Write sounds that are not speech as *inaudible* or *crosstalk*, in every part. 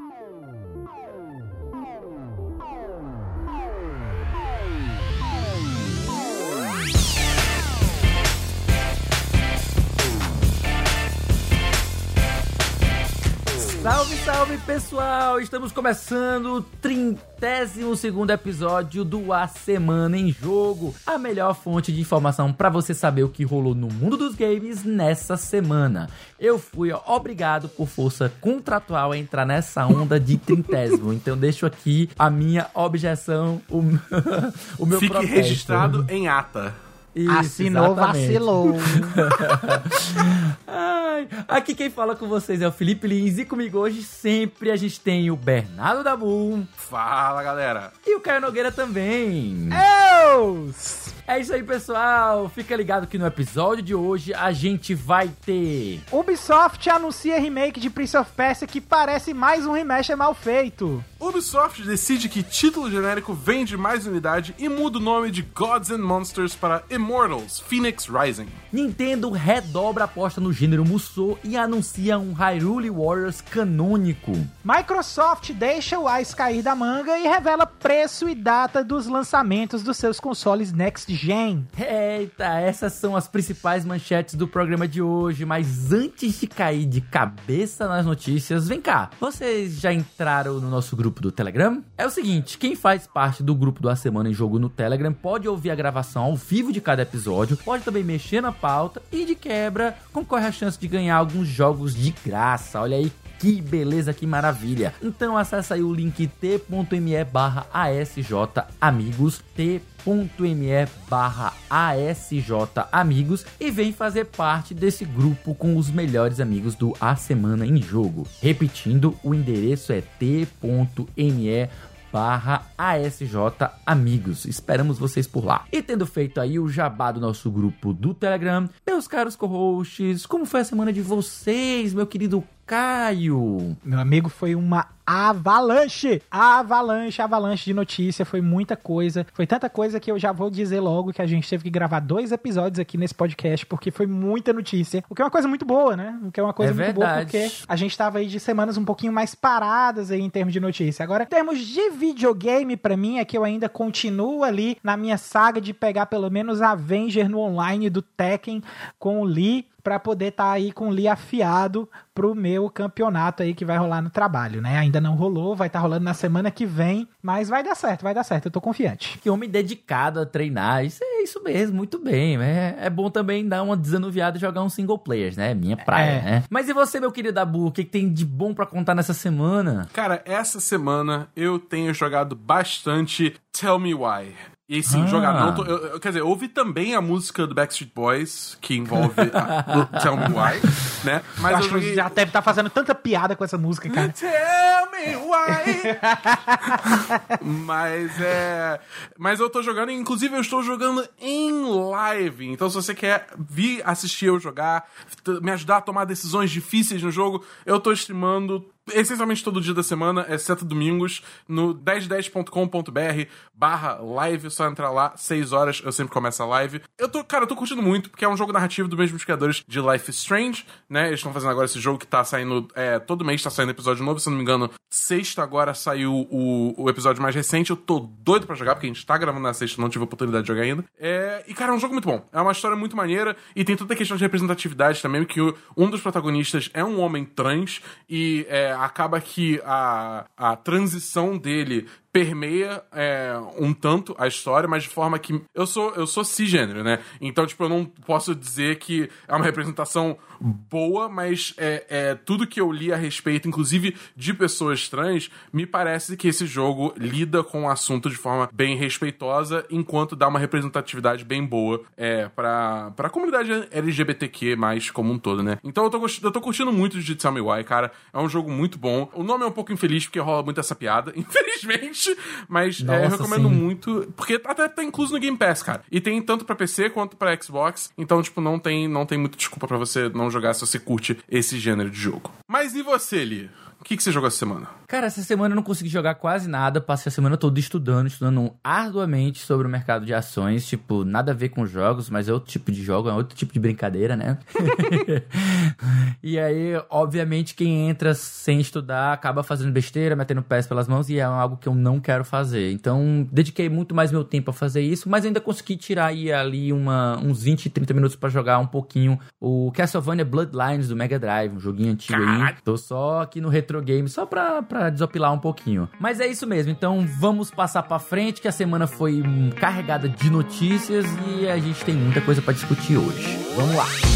Oh. Salve, salve pessoal! Estamos começando o 32 episódio do A Semana em Jogo, a melhor fonte de informação para você saber o que rolou no mundo dos games nessa semana. Eu fui obrigado por força contratual a entrar nessa onda de trintésimo, *laughs* então deixo aqui a minha objeção, o, *laughs* o meu Fique protesto. registrado em ata. Isso, Assinou, exatamente. vacilou. *laughs* Ai, aqui quem fala com vocês é o Felipe Lins e comigo hoje sempre a gente tem o Bernardo Dabu Fala, galera. e o Caio Nogueira também. Deus! É isso aí, pessoal. Fica ligado que no episódio de hoje a gente vai ter. Ubisoft anuncia remake de Prince of Persia que parece mais um remaster mal feito. Ubisoft decide que título genérico vende mais unidade e muda o nome de Gods and Monsters para Immortals Phoenix Rising. Nintendo redobra a aposta no gênero E anuncia um Hyrule Warriors canônico. Microsoft deixa o Ice cair da manga e revela preço e data dos lançamentos dos seus consoles Next Gen. Eita, essas são as principais manchetes do programa de hoje, mas antes de cair de cabeça nas notícias, vem cá, vocês já entraram no nosso grupo do Telegram? É o seguinte, quem faz parte do grupo do A Semana em Jogo no Telegram pode ouvir a gravação ao vivo de cada episódio, pode também mexer na pauta e de quebra concorre a chance de ganhar alguns jogos de graça. Olha aí que beleza, que maravilha. Então acessa aí o link t.me barra ASJ Amigos, t.me barra ASJ Amigos e vem fazer parte desse grupo com os melhores amigos do A Semana em Jogo. Repetindo, o endereço é t.me barra ASJ Amigos. Esperamos vocês por lá. E tendo feito aí o jabá do nosso grupo do Telegram, meus caros co-hosts, como foi a semana de vocês, meu querido Caio? Meu amigo, foi uma avalanche! Avalanche, avalanche de notícia, foi muita coisa. Foi tanta coisa que eu já vou dizer logo que a gente teve que gravar dois episódios aqui nesse podcast, porque foi muita notícia. O que é uma coisa muito boa, né? O que é uma coisa É muito boa, verdade. porque a gente tava aí de semanas um pouquinho mais paradas aí em termos de notícia. Agora, em termos de videogame, pra mim, é que eu ainda continuo ali na minha saga de pegar pelo menos Avenger no online do Tekken com o Lee pra poder estar aí com o Lee afiado pro meu campeonato aí que vai rolar no trabalho, né? Ainda não rolou, vai estar rolando na semana que vem, mas vai dar certo, vai dar certo, eu tô confiante. Que homem dedicado a treinar. Isso é isso mesmo, muito bem. É, é bom também dar uma desanuviada e jogar um single players, né? Minha praia, É. né? Mas e você, meu querido Abu? O que, que tem de bom pra contar nessa semana? Cara, essa semana eu tenho jogado bastante Tell Me Why. E sim, Ah. eu- eu- quer dizer, ouvi também a música do Backstreet Boys, que envolve a, Tell Me Why, né? Mas eu acho que joguei. já deve estar fazendo tanta piada com essa música, cara. Tell me why. mas é. Mas eu tô jogando, inclusive eu estou jogando em live. Então, se você quer vir assistir eu jogar, me ajudar a tomar decisões difíceis no jogo, eu tô streamando. Essencialmente todo dia da semana, exceto domingos, no 1010.com.br barra live, só entrar lá, 6 horas, eu sempre começo a live. Eu tô, cara, eu tô curtindo muito, porque é um jogo narrativo dos mesmos criadores de Life is Strange, né? Eles estão fazendo agora esse jogo que tá saindo, é, todo mês tá saindo episódio novo, se não me engano, sexta agora saiu o, o episódio mais recente, eu tô doido pra jogar, porque a gente tá gravando na sexta, não tive a oportunidade de jogar ainda. É, e, cara, é um jogo muito bom, é uma história muito maneira, e tem toda a questão de representatividade também, que um dos protagonistas é um homem trans, e é, acaba que a, a transição dele permeia é, um tanto a história, mas de forma que eu sou eu sou cisgênero, né? Então, tipo, eu não posso dizer que é uma representação boa, mas é, é tudo que eu li a respeito, inclusive de pessoas trans, me parece que esse jogo lida com o assunto de forma bem respeitosa, enquanto dá uma representatividade bem boa é, pra, pra comunidade LGBTQ mais como um todo, né? Então eu tô, eu tô curtindo muito de Tell Me Why, cara. É um jogo muito bom. O nome é um pouco infeliz porque rola muito essa piada, *laughs* infelizmente. Mas é, eu Nossa, recomendo sim. muito. Porque até tá incluso no Game Pass, cara. E tem tanto pra PC quanto pra Xbox. Então, tipo, não tem, não tem muita desculpa pra você não jogar se você curte esse gênero de jogo. Mas e você, Li? O que, que você jogou essa semana? Cara, essa semana eu não consegui jogar quase nada. Passei a semana toda estudando, estudando arduamente sobre o mercado de ações. Tipo, nada a ver com jogos, mas é outro tipo de jogo, é outro tipo de brincadeira, né? *laughs* e aí, obviamente, quem entra sem estudar acaba fazendo besteira, metendo pés pelas mãos e é algo que eu não quero fazer. Então, dediquei muito mais meu tempo a fazer isso, mas ainda consegui tirar aí ali uma, uns 20, 30 minutos para jogar um pouquinho o Castlevania Bloodlines do Mega Drive, um joguinho antigo aí. Tô só aqui no retro game, só pra, pra desopilar um pouquinho. Mas é isso mesmo, então vamos passar pra frente, que a semana foi hum, carregada de notícias e a gente tem muita coisa para discutir hoje. Vamos lá!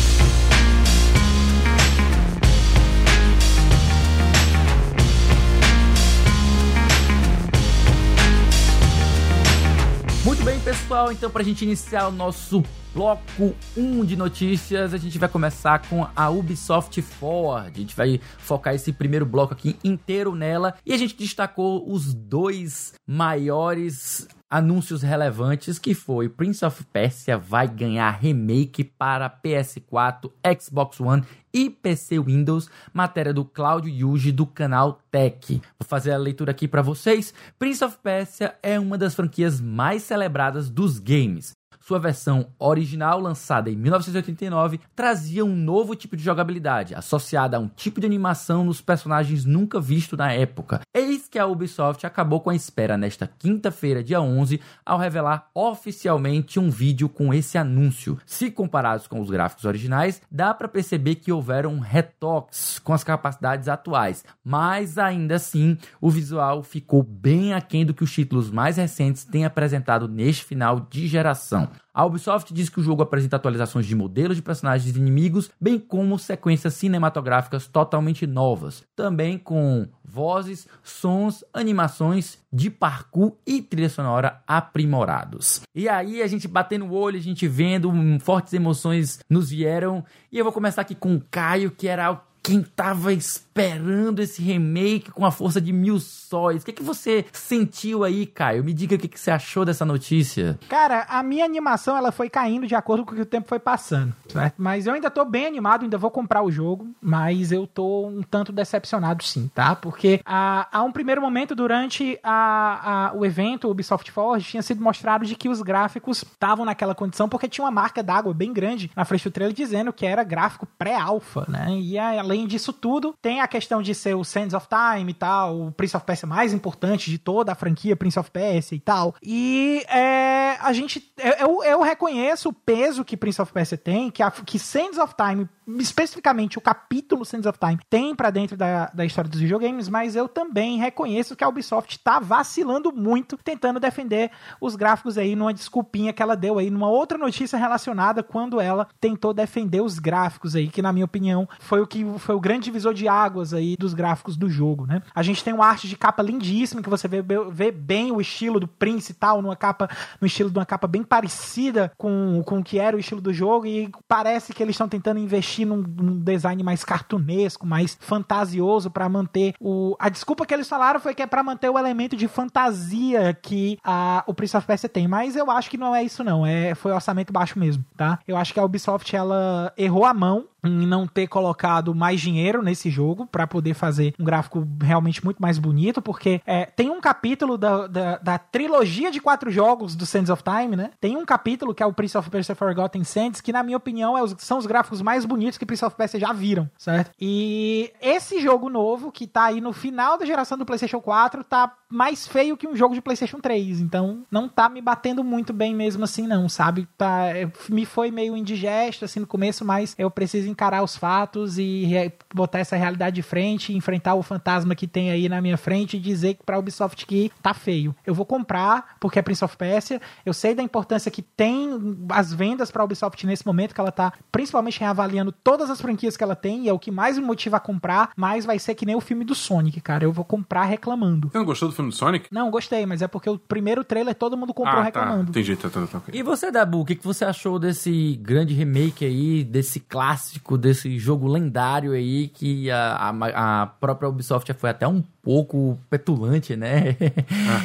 Bem, pessoal. Então, para a gente iniciar o nosso bloco 1 de notícias, a gente vai começar com a Ubisoft Forward. A gente vai focar esse primeiro bloco aqui inteiro nela e a gente destacou os dois maiores anúncios relevantes que foi Prince of Persia vai ganhar remake para PS4, Xbox One e PC Windows, matéria do Cláudio Yuji do canal Tech. Vou fazer a leitura aqui para vocês. Prince of Persia é uma das franquias mais celebradas dos games. Sua versão original, lançada em 1989, trazia um novo tipo de jogabilidade, associada a um tipo de animação nos personagens nunca visto na época. Eis que a Ubisoft acabou com a espera nesta quinta-feira, dia 11, ao revelar oficialmente um vídeo com esse anúncio. Se comparados com os gráficos originais, dá para perceber que houveram retoques com as capacidades atuais, mas ainda assim o visual ficou bem aquém do que os títulos mais recentes têm apresentado neste final de geração. A Ubisoft diz que o jogo apresenta atualizações de modelos de personagens e inimigos, bem como sequências cinematográficas totalmente novas, também com vozes, sons, animações de parkour e trilha sonora aprimorados. E aí a gente batendo o olho, a gente vendo, hum, fortes emoções nos vieram, e eu vou começar aqui com o Caio, que era quem tava esperando esse remake com a força de mil sóis. O que, que você sentiu aí, Caio? Me diga o que, que você achou dessa notícia. Cara, a minha animação ela foi caindo de acordo com o que o tempo foi passando, certo? Mas eu ainda tô bem animado, ainda vou comprar o jogo, mas eu tô um tanto decepcionado sim, tá? Porque a, a um primeiro momento durante a, a, o evento, o Ubisoft Forward, tinha sido mostrado de que os gráficos estavam naquela condição porque tinha uma marca d'água bem grande na frente do trailer dizendo que era gráfico pré-alpha, né? E além disso tudo, tem a questão de ser o Sands of Time e tal, o Prince of Persia mais importante de toda a franquia Prince of Persia e tal. E é, a gente. Eu, eu reconheço o peso que Prince of Persia tem, que, a, que Sands of Time, especificamente o capítulo Sands of Time, tem para dentro da, da história dos videogames, mas eu também reconheço que a Ubisoft tá vacilando muito, tentando defender os gráficos aí numa desculpinha que ela deu aí numa outra notícia relacionada quando ela tentou defender os gráficos aí, que na minha opinião foi o que foi o grande divisor de águas aí dos gráficos do jogo, né? A gente tem uma arte de capa lindíssima, que você vê, vê bem o estilo do Prince e tal, numa capa, no estilo de uma capa bem parecida com, com o que era o estilo do jogo, e parece que eles estão tentando investir num, num, design mais cartunesco, mais fantasioso para manter o. A desculpa que eles falaram foi que é para manter o elemento de fantasia que a, o Prince of Persia tem, mas eu acho que não é isso, não. É, foi orçamento baixo mesmo, tá? Eu acho que a Ubisoft ela errou a mão em não ter colocado mais dinheiro nesse jogo para poder fazer um gráfico realmente muito mais bonito, porque é, tem um capítulo da, da, da, trilogia de quatro jogos do Sands of Time, né? Tem um capítulo que é o Prince of Persia Forgotten Sands, que na minha opinião é os, são os gráficos mais bonitos que Prince of Persia já viram, certo? E esse jogo novo, que tá aí no final da geração do PlayStation 4, tá mais feio que um jogo de PlayStation 3, então não tá me batendo muito bem mesmo assim não, sabe? Tá, é, me foi meio indigesto assim no começo, mas eu preciso encarar os fatos e botar essa realidade de frente, enfrentar o fantasma que tem aí na minha frente e dizer que pra Ubisoft que tá feio. Eu vou comprar porque é Prince of Persia, eu sei da importância que tem as vendas pra Ubisoft nesse momento, que ela tá principalmente reavaliando todas as franquias que ela tem e é o que mais me motiva a comprar, mas vai ser que nem o filme do Sonic, cara. Eu vou comprar reclamando. Você não gostou do filme do Sonic? Não, gostei, mas é porque o primeiro trailer todo mundo comprou ah, reclamando. Tá. Entendi, tá, tá, tá, okay. E você, Dabu, o que, que você achou desse grande remake aí, desse clássico, desse jogo lendário aí, que a, a, a própria Ubisoft foi até um pouco petulante, né?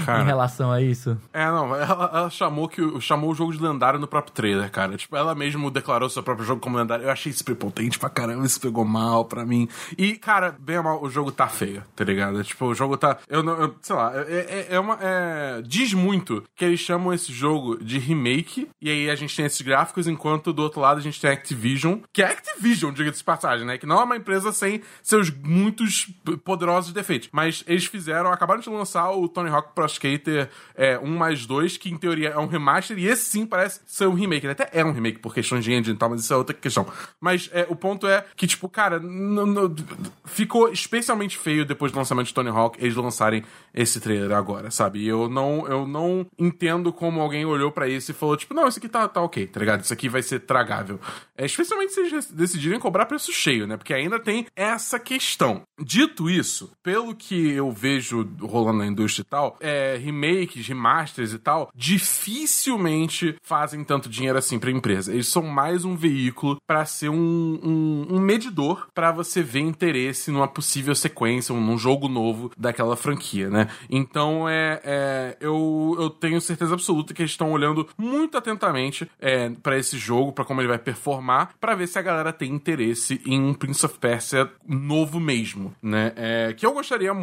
Ah, *laughs* em relação a isso. É, não, ela, ela chamou, que, chamou o jogo de lendário no próprio trailer, cara. Tipo, ela mesmo declarou seu próprio jogo como lendário. Eu achei isso prepotente pra caramba, isso pegou mal pra mim. E, cara, bem mal, o jogo tá feio, tá ligado? Tipo, o jogo tá. Eu não. Eu, sei lá, é, é, é uma. É, diz muito que eles chamam esse jogo de remake, e aí a gente tem esses gráficos, enquanto do outro lado a gente tem a Activision, que é Activision, diga-se de passagem, né? Que não é uma empresa sem seus muitos poderosos defeitos. Mas eles fizeram, acabaram de lançar o Tony Hawk Pro Skater é, 1 mais 2, que em teoria é um remaster, e esse sim parece ser um remake. Ele até é um remake por questões de engine e tal, mas isso é outra questão. Mas é, o ponto é que, tipo, cara, ficou especialmente feio depois do lançamento de Tony Hawk eles lançarem esse trailer agora, sabe? E eu não, eu não entendo como alguém olhou para isso e falou, tipo, não, isso aqui tá, tá ok, tá ligado? Isso aqui vai ser tragável. É, especialmente se eles decidirem cobrar preço cheio, né? Porque ainda tem essa questão. Dito isso, pelo que eu vejo rolando na indústria e tal, é, remakes, remasters e tal, dificilmente fazem tanto dinheiro assim pra empresa. Eles são mais um veículo para ser um, um, um medidor para você ver interesse numa possível sequência, num jogo novo daquela franquia, né? Então é, é eu, eu tenho certeza absoluta que eles estão olhando muito atentamente é, para esse jogo, para como ele vai performar, para ver se a galera tem interesse em um Prince of Persia novo mesmo, né? É, que eu gostaria muito,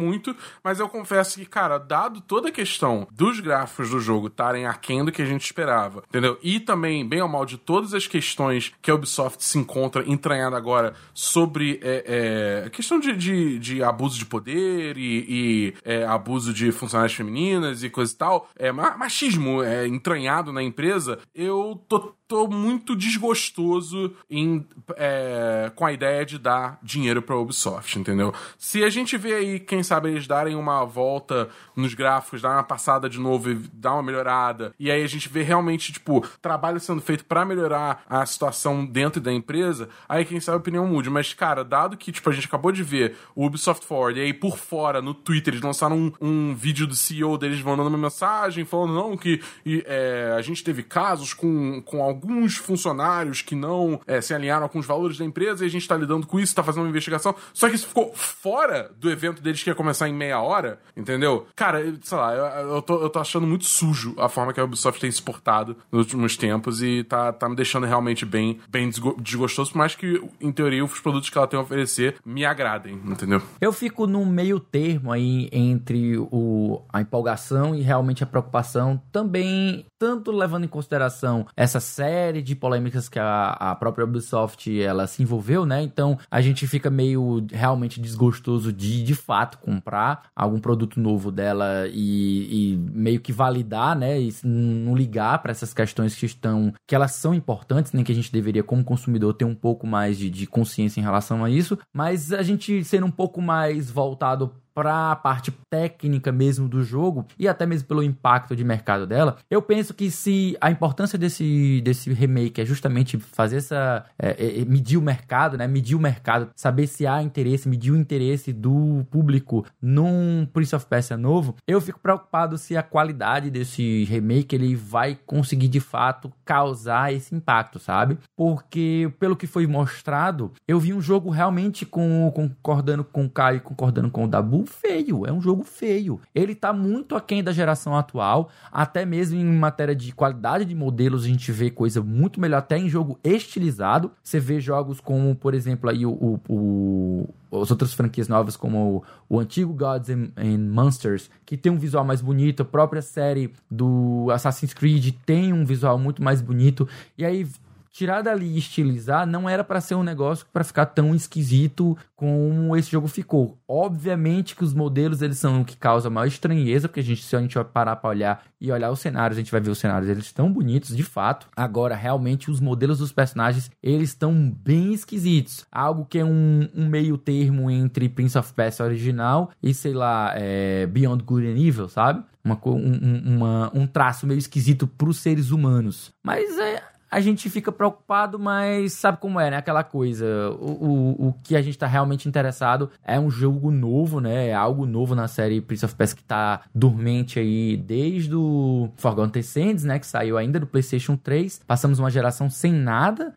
mas eu confesso que, cara, dado toda a questão dos gráficos do jogo estarem aquém do que a gente esperava, entendeu? E também, bem ou mal, de todas as questões que a Ubisoft se encontra entranhada agora sobre é, é, questão de, de, de, abuso de poder e, e é, abuso de funcionários femininas e coisa e tal, é, machismo é, entranhado na empresa, eu tô tô muito desgostoso em, é, com a ideia de dar dinheiro pra Ubisoft, entendeu? Se a gente vê aí, quem sabe, eles darem uma volta nos gráficos, dar uma passada de novo e dar uma melhorada, e aí a gente vê realmente, tipo, trabalho sendo feito para melhorar a situação dentro da empresa, aí quem sabe a opinião mude. Mas, cara, dado que, tipo, a gente acabou de ver o Ubisoft Forward, e aí por fora, no Twitter, eles lançaram um, um vídeo do CEO deles mandando uma mensagem, falando, não, que e, é, a gente teve casos com, com alguns funcionários que não é, se alinharam com os valores da empresa, e a gente tá lidando com isso, tá fazendo uma investigação. Só que isso ficou fora do evento deles que ia começar em meia hora, entendeu? Cara, sei lá, eu, eu, tô, eu tô achando muito sujo a forma que a Ubisoft tem se portado nos últimos tempos e tá, tá me deixando realmente bem, bem desgostoso, por mais que, em teoria, os produtos que ela tem a oferecer me agradem, entendeu? Eu fico num meio termo aí entre o, a empolgação e realmente a preocupação, também tanto levando em consideração essa série de polêmicas que a, a própria Ubisoft ela se envolveu, né? Então a gente fica meio realmente desgostoso de de fato comprar algum produto novo dela e, e meio que validar, né? E não ligar para essas questões que estão que elas são importantes, nem que a gente deveria como consumidor ter um pouco mais de, de consciência em relação a isso, mas a gente sendo um pouco mais voltado para a parte técnica mesmo do jogo e até mesmo pelo impacto de mercado dela, eu penso que se a importância desse, desse remake é justamente fazer essa é, é, medir o mercado, né? Medir o mercado, saber se há interesse, medir o interesse do público num Prince of Persia novo, eu fico preocupado se a qualidade desse remake ele vai conseguir de fato causar esse impacto, sabe? Porque pelo que foi mostrado, eu vi um jogo realmente com concordando com o Caio, concordando com o Dabu feio, é um jogo feio. Ele tá muito aquém da geração atual, até mesmo em matéria de qualidade de modelos, a gente vê coisa muito melhor, até em jogo estilizado. Você vê jogos como, por exemplo, aí o, o, o as outras franquias novas, como o, o antigo Gods and, and, Monsters, que tem um visual mais bonito, a própria série do Assassin's Creed tem um visual muito mais bonito, e aí tirar dali e estilizar não era para ser um negócio para ficar tão esquisito como esse jogo ficou. Obviamente que os modelos eles são o que causa maior estranheza, porque a gente se a gente parar para olhar e olhar os cenários, a gente vai ver os cenários, eles estão bonitos de fato. Agora, realmente os modelos dos personagens, eles estão bem esquisitos. Algo que é um, um meio termo entre Prince of Persia original e sei lá, é, Beyond Good and Evil, sabe? Uma, um, uma, um traço meio esquisito para os seres humanos. Mas é, a gente fica preocupado, mas sabe como é, né? Aquela coisa. O, o, o que a gente tá realmente interessado é um jogo novo, né? É algo novo na série Prince of Persia que tá dormente aí desde o Forgotten Sands, né? Que saiu ainda do PlayStation 3. Passamos uma geração sem nada.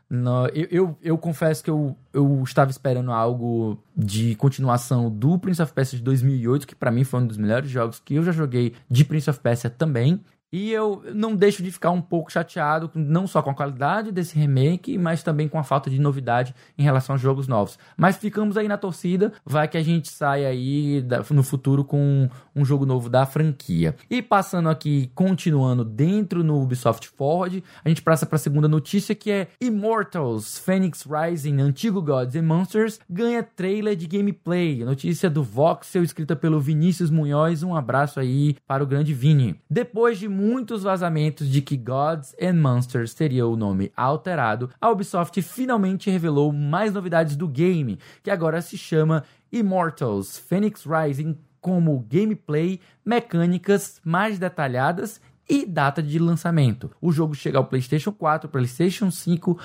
Eu, eu, eu confesso que eu, eu estava esperando algo de continuação do Prince of Persia de 2008, que para mim foi um dos melhores jogos que eu já joguei de Prince of Persia também. E eu não deixo de ficar um pouco chateado, não só com a qualidade desse remake, mas também com a falta de novidade em relação aos jogos novos. Mas ficamos aí na torcida, vai que a gente sai aí no futuro com um jogo novo da franquia. E passando aqui, continuando dentro no Ubisoft Forward, a gente passa para a segunda notícia que é Immortals Phoenix Rising Antigo Gods and Monsters ganha trailer de gameplay. Notícia do Voxel escrita pelo Vinícius Munhoz. Um abraço aí para o grande Vini. Depois de muitos vazamentos de que Gods and Monsters teria o nome alterado, a Ubisoft finalmente revelou mais novidades do game, que agora se chama Immortals Phoenix Rising, como gameplay, mecânicas mais detalhadas e data de lançamento. O jogo chega ao PlayStation 4, PlayStation 5,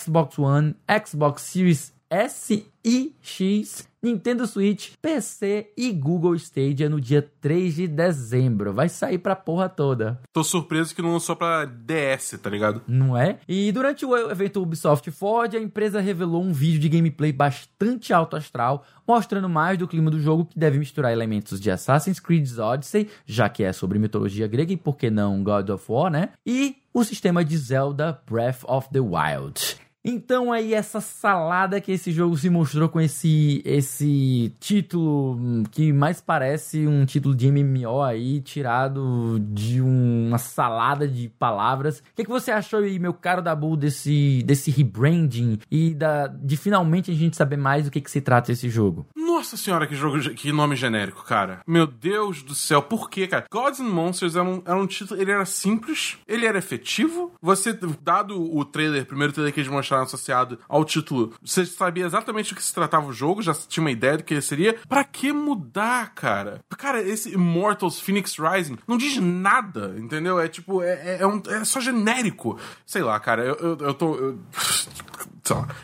Xbox One, Xbox Series S e X Nintendo Switch, PC e Google Stadia no dia 3 de dezembro. Vai sair pra porra toda. Tô surpreso que não lançou pra DS, tá ligado? Não é? E durante o evento Ubisoft Forward, a empresa revelou um vídeo de gameplay bastante alto astral, mostrando mais do clima do jogo que deve misturar elementos de Assassin's Creed Odyssey, já que é sobre mitologia grega e por que não God of War, né? E o sistema de Zelda Breath of the Wild. Então aí essa salada que esse jogo se mostrou com esse esse título que mais parece um título de MMO aí tirado de uma salada de palavras. O que, que você achou aí, meu caro Dabu, desse desse rebranding e da de finalmente a gente saber mais do que que se trata esse jogo? Nossa senhora, que jogo, que nome genérico, cara. Meu Deus do céu, por quê, cara? Gods and Monsters era um, era um título, ele era simples, ele era efetivo. Você, dado o trailer, primeiro trailer que eles mostraram associado ao título, você sabia exatamente do que se tratava o jogo, já tinha uma ideia do que ele seria. Pra que mudar, cara? Cara, esse Immortals Phoenix Rising não diz nada, entendeu? É tipo, é, é, é um, é só genérico. Sei lá, cara, eu, eu, eu tô. Eu... *laughs*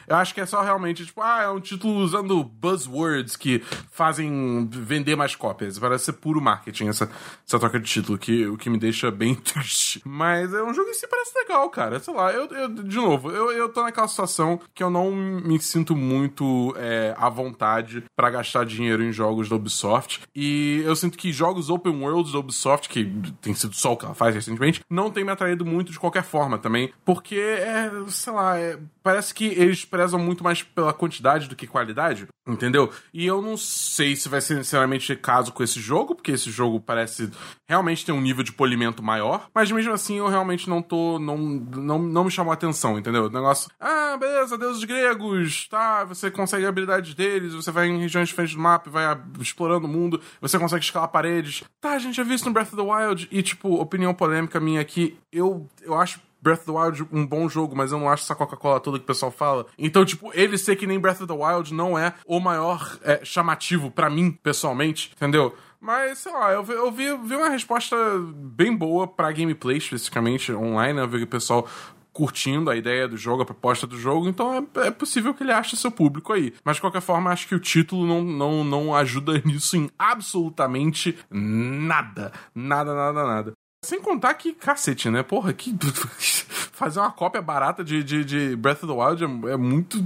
Eu acho que é só realmente, tipo, ah, é um título usando buzzwords que fazem vender mais cópias. Parece ser puro marketing essa, essa troca de título, que, o que me deixa bem *laughs* triste. Mas é um jogo em si parece legal, cara. Sei lá, eu, eu de novo, eu, eu tô naquela situação que eu não me sinto muito é, à vontade para gastar dinheiro em jogos da Ubisoft. E eu sinto que jogos open world da Ubisoft, que tem sido só o que ela faz recentemente, não tem me atraído muito de qualquer forma também. Porque, é, sei lá, é, parece que eles prezam muito mais pela quantidade do que qualidade, entendeu? E eu não sei se vai ser necessariamente caso com esse jogo, porque esse jogo parece realmente ter um nível de polimento maior, mas mesmo assim eu realmente não tô. não, não, não me chamou a atenção, entendeu? O negócio, ah, beleza, deuses gregos, tá, você consegue habilidades deles, você vai em regiões diferentes do mapa, vai explorando o mundo, você consegue escalar paredes. Tá, a gente já viu isso no Breath of the Wild, e tipo, opinião polêmica minha aqui, eu, eu acho Breath of the Wild um bom jogo, mas eu não acho essa Coca-Cola toda que o pessoal fala. Então, tipo, ele ser que nem Breath of the Wild não é o maior é, chamativo para mim, pessoalmente, entendeu? Mas, sei lá, eu, vi, eu vi, vi uma resposta bem boa pra gameplay, especificamente online, né? Eu vi o pessoal curtindo a ideia do jogo, a proposta do jogo, então é, é, possível que ele ache seu público aí. Mas de qualquer forma, acho que o título não, não, não ajuda *laughs* nisso em absolutamente nada. Nada, nada, nada. Sem contar que, cacete, né? Porra, que. *laughs* Fazer uma cópia barata de, de, de Breath of the Wild é, é, muito.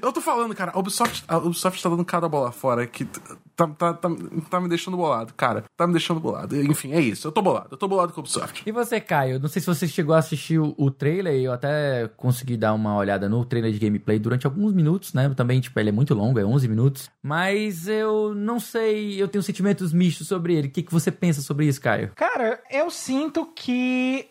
Eu tô falando, cara, a Ubisoft, a Ubisoft tá dando cada bola fora que tá, tá, tá, tá me deixando bolado, cara. Tá me deixando bolado. Enfim, é isso. Eu tô bolado. Eu tô bolado com a Ubisoft. E você, Caio? Não sei se você chegou a assistir o, o trailer, eu até consegui dar uma olhada no trailer de gameplay durante alguns minutos, né? Também, tipo, ele é muito longo, é 11 minutos. Mas eu não sei, eu tenho sentimentos mistos sobre ele. O que, que você pensa sobre isso, Caio? Cara, eu sinto que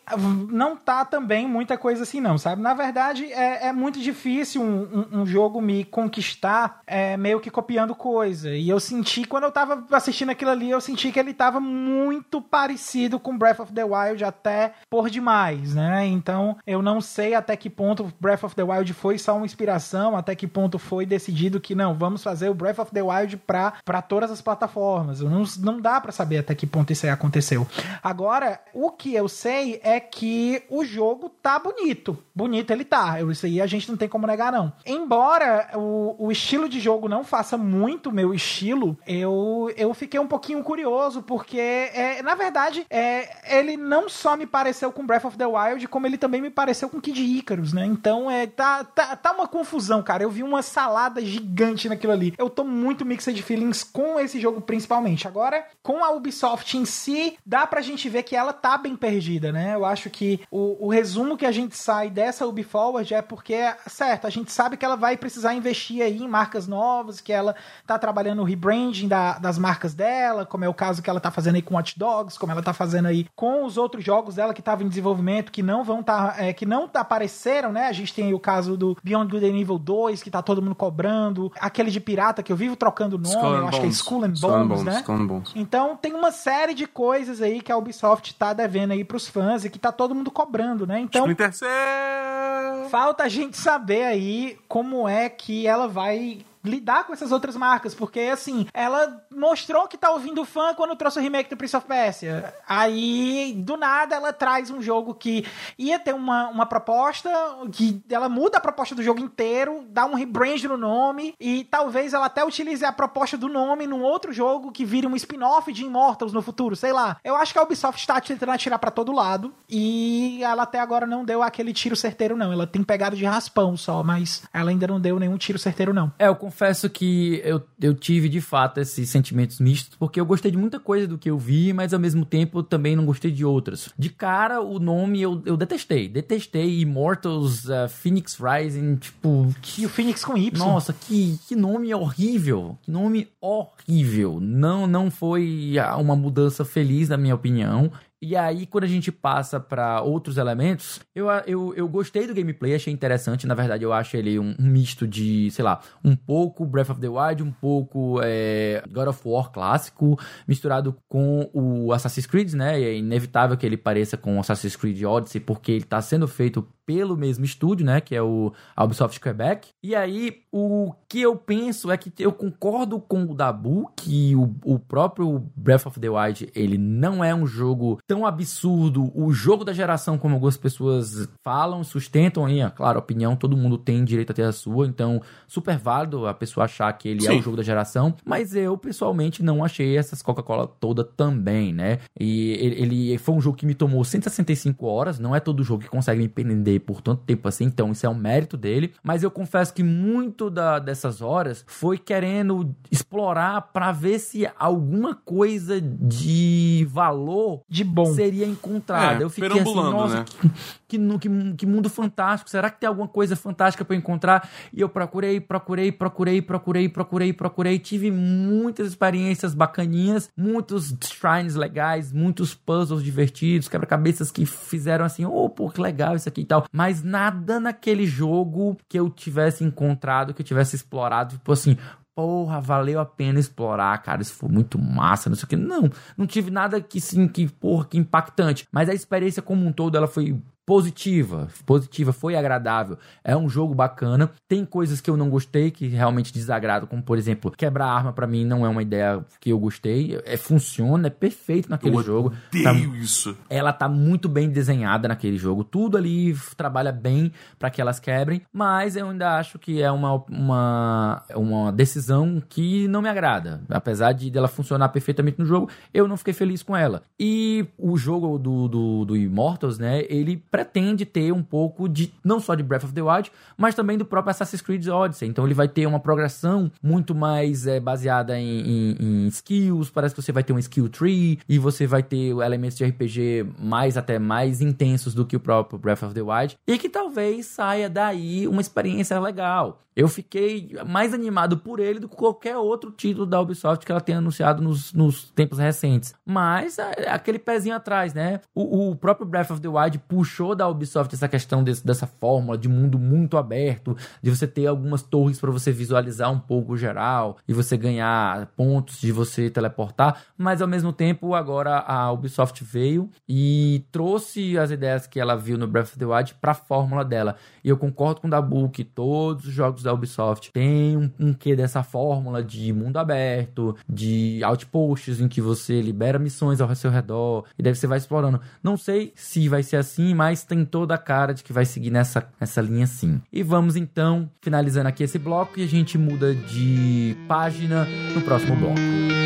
não tá também muita coisa assim, não, sabe? Na verdade, é, é muito difícil um, um, um jogo me conquistar é, meio que copiando coisa. E eu senti quando eu tava assistindo aquilo ali, eu senti que ele tava muito parecido com Breath of the Wild até por demais, né? Então, eu não sei até que ponto Breath of the Wild foi só uma inspiração, até que ponto foi decidido que não, vamos fazer o Breath of the Wild pra, pra todas as plataformas. Não, não dá para saber até que ponto isso aí aconteceu. Agora, o que eu sei é que o jogo tá bonito. Bonito ele tá. Isso aí a gente não tem como negar, não. Embora o, o estilo de jogo não faça muito meu estilo, eu, eu fiquei um pouquinho curioso, porque, é, na verdade, é, ele não só me pareceu com Breath of the Wild, como ele também me pareceu com Kid Icarus, né? Então, é, tá, tá, tá uma confusão, cara. Eu vi uma salada gigante naquilo ali. Eu tô muito mixed feelings com esse jogo, principalmente. Agora, com a Ubisoft em si, dá pra gente ver que ela tá bem perdida, né? Eu acho que o, o resumo que a gente sai dessa Ubi Forward é porque, certo, a gente sabe que ela vai precisar investir aí em marcas novas, que ela tá trabalhando o rebranding da, das marcas dela, como é o caso que ela tá fazendo aí com Watch Dogs, como ela tá fazendo aí com os outros jogos dela que estavam em desenvolvimento, que não vão tá, é, que não apareceram, né? A gente tem aí o caso do Beyond Good and Evil 2, que tá todo mundo cobrando, aquele de pirata que eu vivo trocando nome, Skull eu acho que é Skull and Bones, Skull and Bones, né? Skull and Bones. Então tem uma série de coisas aí que a Ubisoft tá devendo aí pros fãs e que tá todo mundo cobrando, né? Então Splinter Cell! falta a gente saber aí como é que ela vai lidar com essas outras marcas, porque assim, ela mostrou que tá ouvindo fã quando trouxe o remake do Prince of Persia. Aí, do nada, ela traz um jogo que ia ter uma, uma proposta, que ela muda a proposta do jogo inteiro, dá um rebrand no nome, e talvez ela até utilize a proposta do nome num outro jogo que vire um spin-off de Immortals no futuro, sei lá. Eu acho que a Ubisoft está tentando atirar para todo lado, e ela até agora não deu aquele tiro certeiro, não. Ela tem pegado de raspão só, mas ela ainda não deu nenhum tiro certeiro, não. É, eu confesso que eu, eu tive de fato esses sentimentos mistos, porque eu gostei de muita coisa do que eu vi, mas ao mesmo tempo eu também não gostei de outras. De cara, o nome eu, eu detestei. Detestei Immortals, uh, Phoenix Rising, tipo. E o Phoenix com Y. Nossa, que, que nome horrível. Que nome horrível. Não, não foi ah, uma mudança feliz, na minha opinião. E aí, quando a gente passa para outros elementos, eu, eu, eu gostei do gameplay, achei interessante. Na verdade, eu acho ele um, um misto de, sei lá, um pouco Breath of the Wild, um pouco é, God of War clássico, misturado com o Assassin's Creed, né? E é inevitável que ele pareça com o Assassin's Creed Odyssey, porque ele tá sendo feito pelo mesmo estúdio, né, que é o Ubisoft Quebec. E aí, o que eu penso é que eu concordo com o Dabu que o, o próprio Breath of the Wild, ele não é um jogo tão absurdo, o jogo da geração como algumas pessoas falam, sustentam aí, claro, a opinião, todo mundo tem direito a ter a sua, então super válido a pessoa achar que ele Sim. é o jogo da geração, mas eu pessoalmente não achei essas Coca-Cola toda também, né? E ele, ele foi um jogo que me tomou 165 horas, não é todo jogo que consegue me prender por tanto tempo assim, então isso é um mérito dele. Mas eu confesso que muito da, dessas horas foi querendo explorar para ver se alguma coisa de valor de bom seria encontrada. É, eu fiquei assim, nossa, né? que, que, que, que, mundo fantástico. Será que tem alguma coisa fantástica para encontrar? E eu procurei, procurei, procurei, procurei, procurei, procurei. Tive muitas experiências bacaninhas, muitos shrines legais, muitos puzzles divertidos, quebra-cabeças que fizeram assim, oh, pô, que legal isso aqui e tal mas nada naquele jogo que eu tivesse encontrado, que eu tivesse explorado, tipo assim, porra, valeu a pena explorar, cara, isso foi muito massa, não sei o que. Não, não tive nada que sim, que porra, que impactante, mas a experiência como um todo, ela foi positiva, positiva, foi agradável. É um jogo bacana. Tem coisas que eu não gostei que realmente desagradam, como por exemplo, quebrar arma para mim não é uma ideia que eu gostei. É funciona, é perfeito naquele eu jogo. Tá, isso. Ela tá muito bem desenhada naquele jogo. Tudo ali trabalha bem para que elas quebrem, mas eu ainda acho que é uma, uma, uma decisão que não me agrada. Apesar de dela funcionar perfeitamente no jogo, eu não fiquei feliz com ela. E o jogo do, do, do Immortals, né, ele pretende ter um pouco de não só de Breath of the Wild, mas também do próprio Assassin's Creed Odyssey. Então ele vai ter uma progressão muito mais é, baseada em, em, em, skills. Parece que você vai ter um skill tree e você vai ter elementos de RPG mais até mais intensos do que o próprio Breath of the Wild e que talvez saia daí uma experiência legal. Eu fiquei mais animado por ele do que qualquer outro título da Ubisoft que ela tenha anunciado nos, nos tempos recentes. Mas é, aquele pezinho atrás, né? O, o próprio Breath of the Wild puxou puxou da Ubisoft essa questão desse, dessa fórmula de mundo muito aberto, de você ter algumas torres para você visualizar um pouco o geral e você ganhar pontos de você teleportar, mas ao mesmo tempo agora a Ubisoft veio e trouxe as ideias que ela viu no Breath of the Wild para a fórmula dela. E eu concordo com o Dabu que todos os jogos da Ubisoft têm um, um quê dessa fórmula de mundo aberto, de outposts em que você libera missões ao seu redor e daí você vai explorando. Não sei se vai ser assim, mas tem toda a cara de que vai seguir nessa, nessa linha sim. E vamos então, finalizando aqui esse bloco e a gente muda de página no próximo bloco.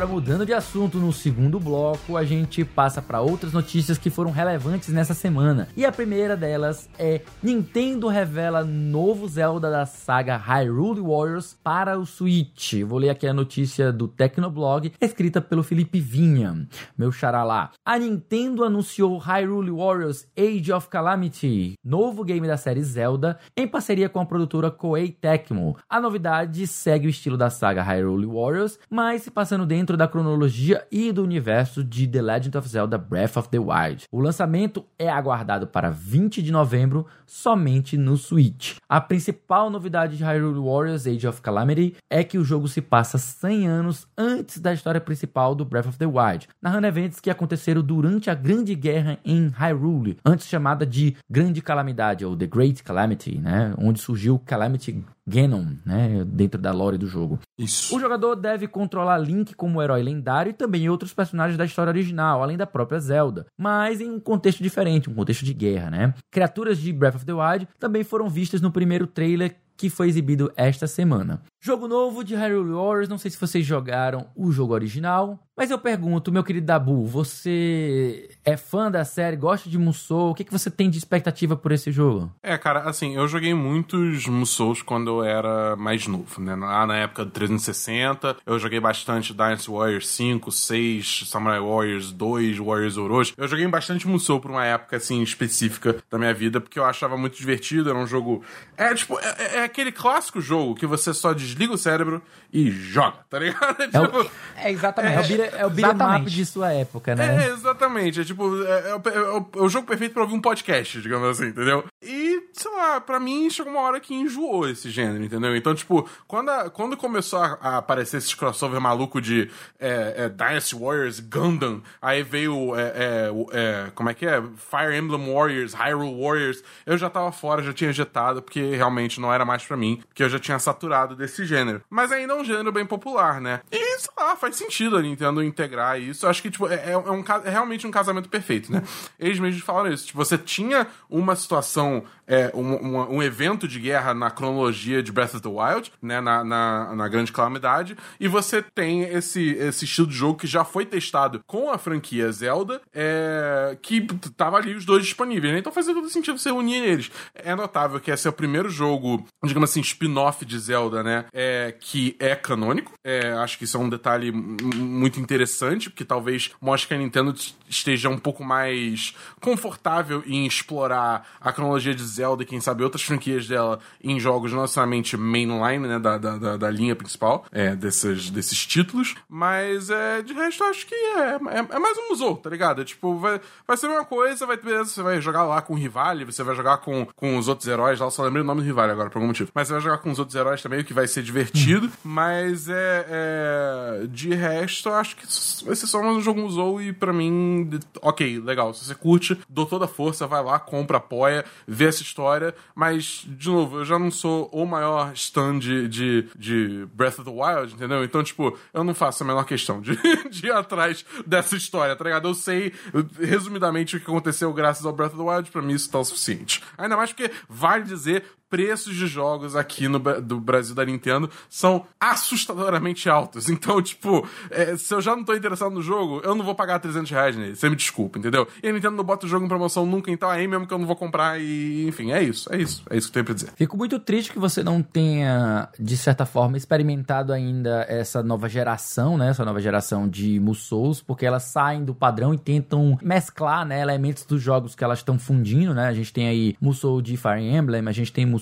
Agora mudando de assunto no segundo bloco, a gente passa para outras notícias que foram relevantes nessa semana. E a primeira delas é Nintendo revela novo Zelda da saga Hyrule Warriors para o Switch. Vou ler aqui a notícia do Tecnoblog, escrita pelo Felipe Vinha, meu xará lá. A Nintendo anunciou Hyrule Warriors Age of Calamity, novo game da série Zelda, em parceria com a produtora Koei Tecmo. A novidade segue o estilo da saga Hyrule Warriors, mas se passando dentro da cronologia e do universo de The Legend of Zelda Breath of the Wild. O lançamento é aguardado para 20 de novembro somente no Switch. A principal novidade de Hyrule Warriors Age of Calamity é que o jogo se passa 100 anos antes da história principal do Breath of the Wild, narrando eventos que aconteceram durante a Grande Guerra em Hyrule, antes chamada de Grande Calamidade ou The Great Calamity, né, onde surgiu Calamity Ganon, né, dentro da lore do jogo. Isso. O jogador deve controlar Link como herói lendário e também outros personagens da história original, além da própria Zelda, mas em um contexto diferente, um contexto de guerra, né? Criaturas de Breath of the Wild também foram vistas no primeiro trailer que foi exibido esta semana. Jogo novo de Hyrule Warriors, não sei se vocês jogaram o jogo original, mas eu pergunto, meu querido Dabu, você é fã da série, gosta de Musou? O que, que você tem de expectativa por esse jogo? É, cara, assim, eu joguei muitos Musous quando eu era mais novo, né? Lá na época do 360, eu joguei bastante Dynasty Warriors 5, 6, Samurai Warriors 2, Warriors Orochi. Eu joguei bastante Musou por uma época, assim, específica da minha vida, porque eu achava muito divertido, era um jogo... É, tipo, é, é aquele clássico jogo que você só desliga o cérebro e joga, tá ligado? *laughs* É, o, Tipo, É exatamente. é o beat- é o Exatamente. de sua época, né? É, exatamente. É tipo, é, é o- é o, é o jogo perfeito pra ouvir um podcast, digamos assim, entendeu? E, sei lá, pra mim chegou uma hera que enjoou esse gênero, entendeu? Então, tipo, quando, a- quando começou a, a aparecer esses crossover maluco de é, é, Dynasty Warriors, Gundam, aí veio, é, é, o- é, como é que é? Fire Emblem Warriors, Hyrule Warriors, eu já tava fora, já tinha ejetado, porque realmente não era mais pra mim, porque eu já tinha saturado desse gênero. Mas ainda é um gênero bem popular, né? E, sei lá, faz sentido a Nintendo integrar isso. Eu acho que, tipo, é, é um, ca- é realmente um casamento perfeito, né? *laughs* Eles mesmos falaram isso. Tipo, você tinha uma situação, é, um, um, um evento de guerra na cronologia de Breath of the Wild, né? Na, na, na Grande Calamidade, e você tem esse, esse estilo de jogo que já foi testado com a franquia Zelda, é, que tava ali os dois disponíveis, né? Então fazia todo sentido você unir eles. É notável que esse é o primeiro jogo, digamos assim, spin-off de Zelda, né? É, que é canônico. É, acho que isso é um detalhe muito interessante, porque talvez mostre que a Nintendo esteja um pouco mais confortável em explorar a cronologia de Zelda e, quem sabe, outras franquias dela em jogos não necessariamente mainline, né? Da, da, da, linha principal, é, desses, desses títulos. Mas, é, de resto, acho que é, é, é mais um musou, tá ligado? É, tipo, vai, vai ser a mesma coisa, vai você vai jogar lá com o Rivale, você vai jogar com, com os outros heróis lá, eu só lembrei o nome do Rivale agora, por algum motivo. Mas você vai jogar com os outros heróis também, o que vai ser divertido. Mas é, é. De resto, eu acho que vai ser só mais um jogo musou e pra mim, ok, legal. Se você curte, dou toda a força, vai lá, compra, apoia, vê essa história. Mas, de novo, eu já não sou o maior stan de, de, de Breath of the Wild, entendeu? Então, tipo, eu não faço a menor questão de, *laughs* de ir atrás dessa história, tá ligado? Eu sei, resumidamente, o que aconteceu graças ao Breath of the Wild, pra mim isso tá o suficiente. Ainda mais porque, vale dizer, preços de jogos aqui no do Brasil da Nintendo são assustadoramente altos. *laughs* Então, tipo, é, se eu já não tô interessado no jogo, eu não vou pagar 300 reais nele. Você me desculpa, entendeu? E a Nintendo não bota o jogo em promoção nunca, então aí mesmo que eu não vou comprar e, enfim, é isso, é isso. É isso que eu tenho pra dizer. Fico muito triste que você não tenha, de certa forma, experimentado ainda essa nova geração, né? Essa nova geração de Musous, porque elas saem do padrão e tentam mesclar, né, elementos dos jogos que elas estão fundindo, né? A gente tem aí Musou de Fire Emblem, a gente tem Musou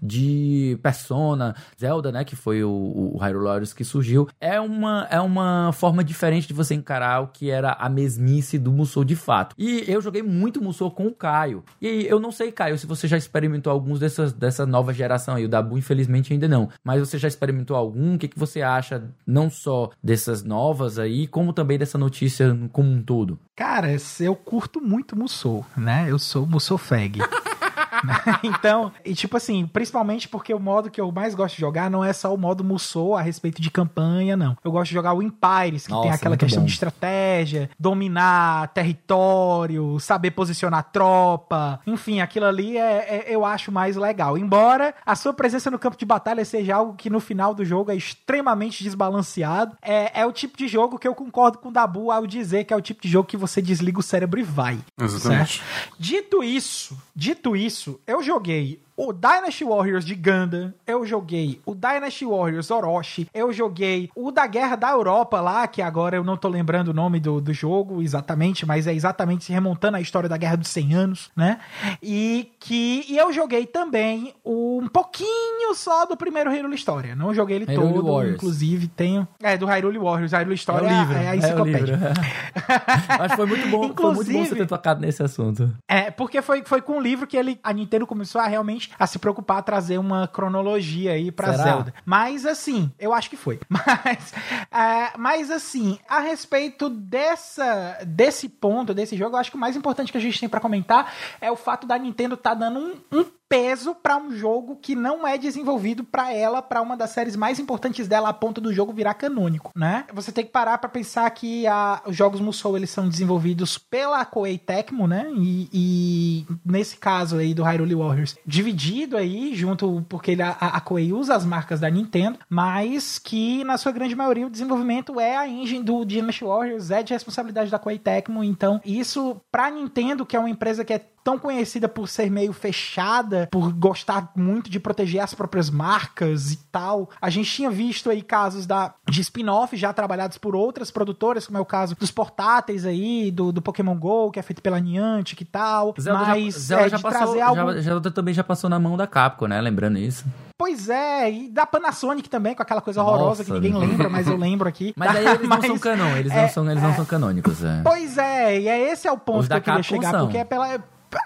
de Persona, Zelda, né, que foi o, o Hyrule Warriors que surgiu. É uma, é uma forma diferente de você encarar o que era a mesmice do Musou de fato. E eu joguei muito Musou com o Caio. E eu não sei, Caio, se você já experimentou alguns dessas, dessa nova geração aí. O Dabu, infelizmente, ainda não. Mas você já experimentou algum? O que, que você acha, não só dessas novas aí, como também dessa notícia como um todo? Cara, eu curto muito Musou, né? Eu sou Musou Fag. *laughs* *laughs* então, e tipo assim, principalmente porque o modo que eu mais gosto de jogar não é só o modo Musou a respeito de campanha, não. Eu gosto de jogar o Empires, que Nossa, tem aquela questão bom. de estratégia, dominar território, saber posicionar tropa, enfim, aquilo ali é, é, eu acho mais legal. Embora a sua presença no campo de batalha seja algo que no final do jogo é extremamente desbalanceado, é, é o tipo de jogo que eu concordo com o Dabu ao dizer que é o tipo de jogo que você desliga o cérebro e vai. Exatamente. Certo? Dito isso, dito isso, eu joguei o Dynasty Warriors de Gundam, eu joguei o Dynasty Warriors Orochi, eu joguei o da Guerra da Europa lá, que agora eu não tô lembrando o nome do, do jogo exatamente, mas é exatamente se remontando à história da Guerra dos 100 Anos, né? E que e eu joguei também um pouquinho só do primeiro Hyrule História, não joguei ele Hyrule todo, Warriors. inclusive tenho, é do Hyrule Warriors, Hyrule História é, livro, é a enciclopédia. É Acho que *laughs* foi muito bom, foi muito bom você ter tocado nesse assunto. É, porque foi, foi com um livro que ele a Nintendo começou a realmente a se preocupar a trazer uma cronologia aí pra Será? Zelda. Mas assim, eu acho que foi. *laughs* Mas, é, mas assim, a respeito dessa, desse ponto, desse jogo, eu acho que o mais importante que a gente tem para comentar é o fato da Nintendo tá dando um, um peso para um jogo que não é desenvolvido para ela, para uma das séries mais importantes dela, a ponto do jogo virar canônico, né? Você tem que parar para pensar que a, os jogos Musou eles são desenvolvidos pela Koei Tecmo, né? E, e, nesse caso aí do Hyrule Warriors, dividido aí junto porque ele, a, a Koei usa as marcas da Nintendo, mas que na sua grande maioria o desenvolvimento é a engine do Dynasty Warriors, é de responsabilidade da Koei Tecmo, então isso para Nintendo, que é uma empresa que é tão conhecida por ser meio fechada, por gostar muito de proteger as próprias marcas e tal. A gente tinha visto aí casos da, de spin-off já trabalhados por outras produtoras, como é o caso dos portáteis aí, do, do Pokémon GO, que é feito pela Niantic e tal. Zelda mas já, Zelda é, já passou, algo... já, Zelda também já passou na mão da Capcom, né? Lembrando isso. Pois é, e da Panasonic também, com aquela coisa horrorosa Nossa, que ninguém lembra, mas eu lembro aqui. *laughs* Mas aí eles *laughs* mas, não são canon, eles, é, não, são, eles é, não são canônicos. É. Pois é, e é esse é o ponto que eu queria chegar, são. porque é pela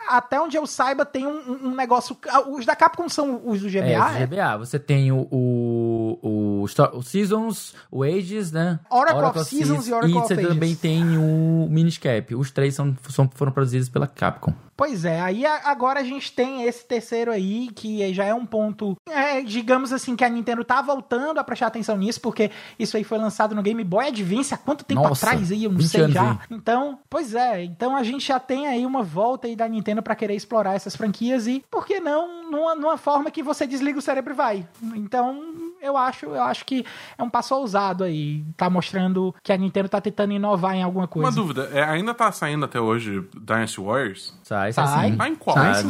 até onde eu saiba, tem um, um, negócio. Os da Capcom são os do GBA? É, os do GBA. Você tem o, o, o, o Seasons, o Ages, né? Oracle, Oracle of Seasons e Oracle of Ages. E você também tem o Miniscap. Os três são, são, foram produzidos pela Capcom. Pois é, aí agora a gente tem esse terceiro aí, que já é um ponto, é, digamos assim, que a Nintendo tá voltando a prestar atenção nisso, porque isso aí foi lançado no Game Boy Advance há quanto tempo Nossa, atrás aí, eu não sei já. Aí. Então, pois é, então a gente já tem aí uma volta aí da Nintendo para querer explorar essas franquias e, por que não, numa, numa forma que você desliga o cérebro e vai. Então, eu acho, eu acho que é um passo ousado aí. Tá mostrando que a Nintendo tá tentando inovar em alguma coisa. Uma dúvida, é, ainda tá saindo até hoje Dynasty Warriors? Sai, sai. sai. Tá em qual? Sai.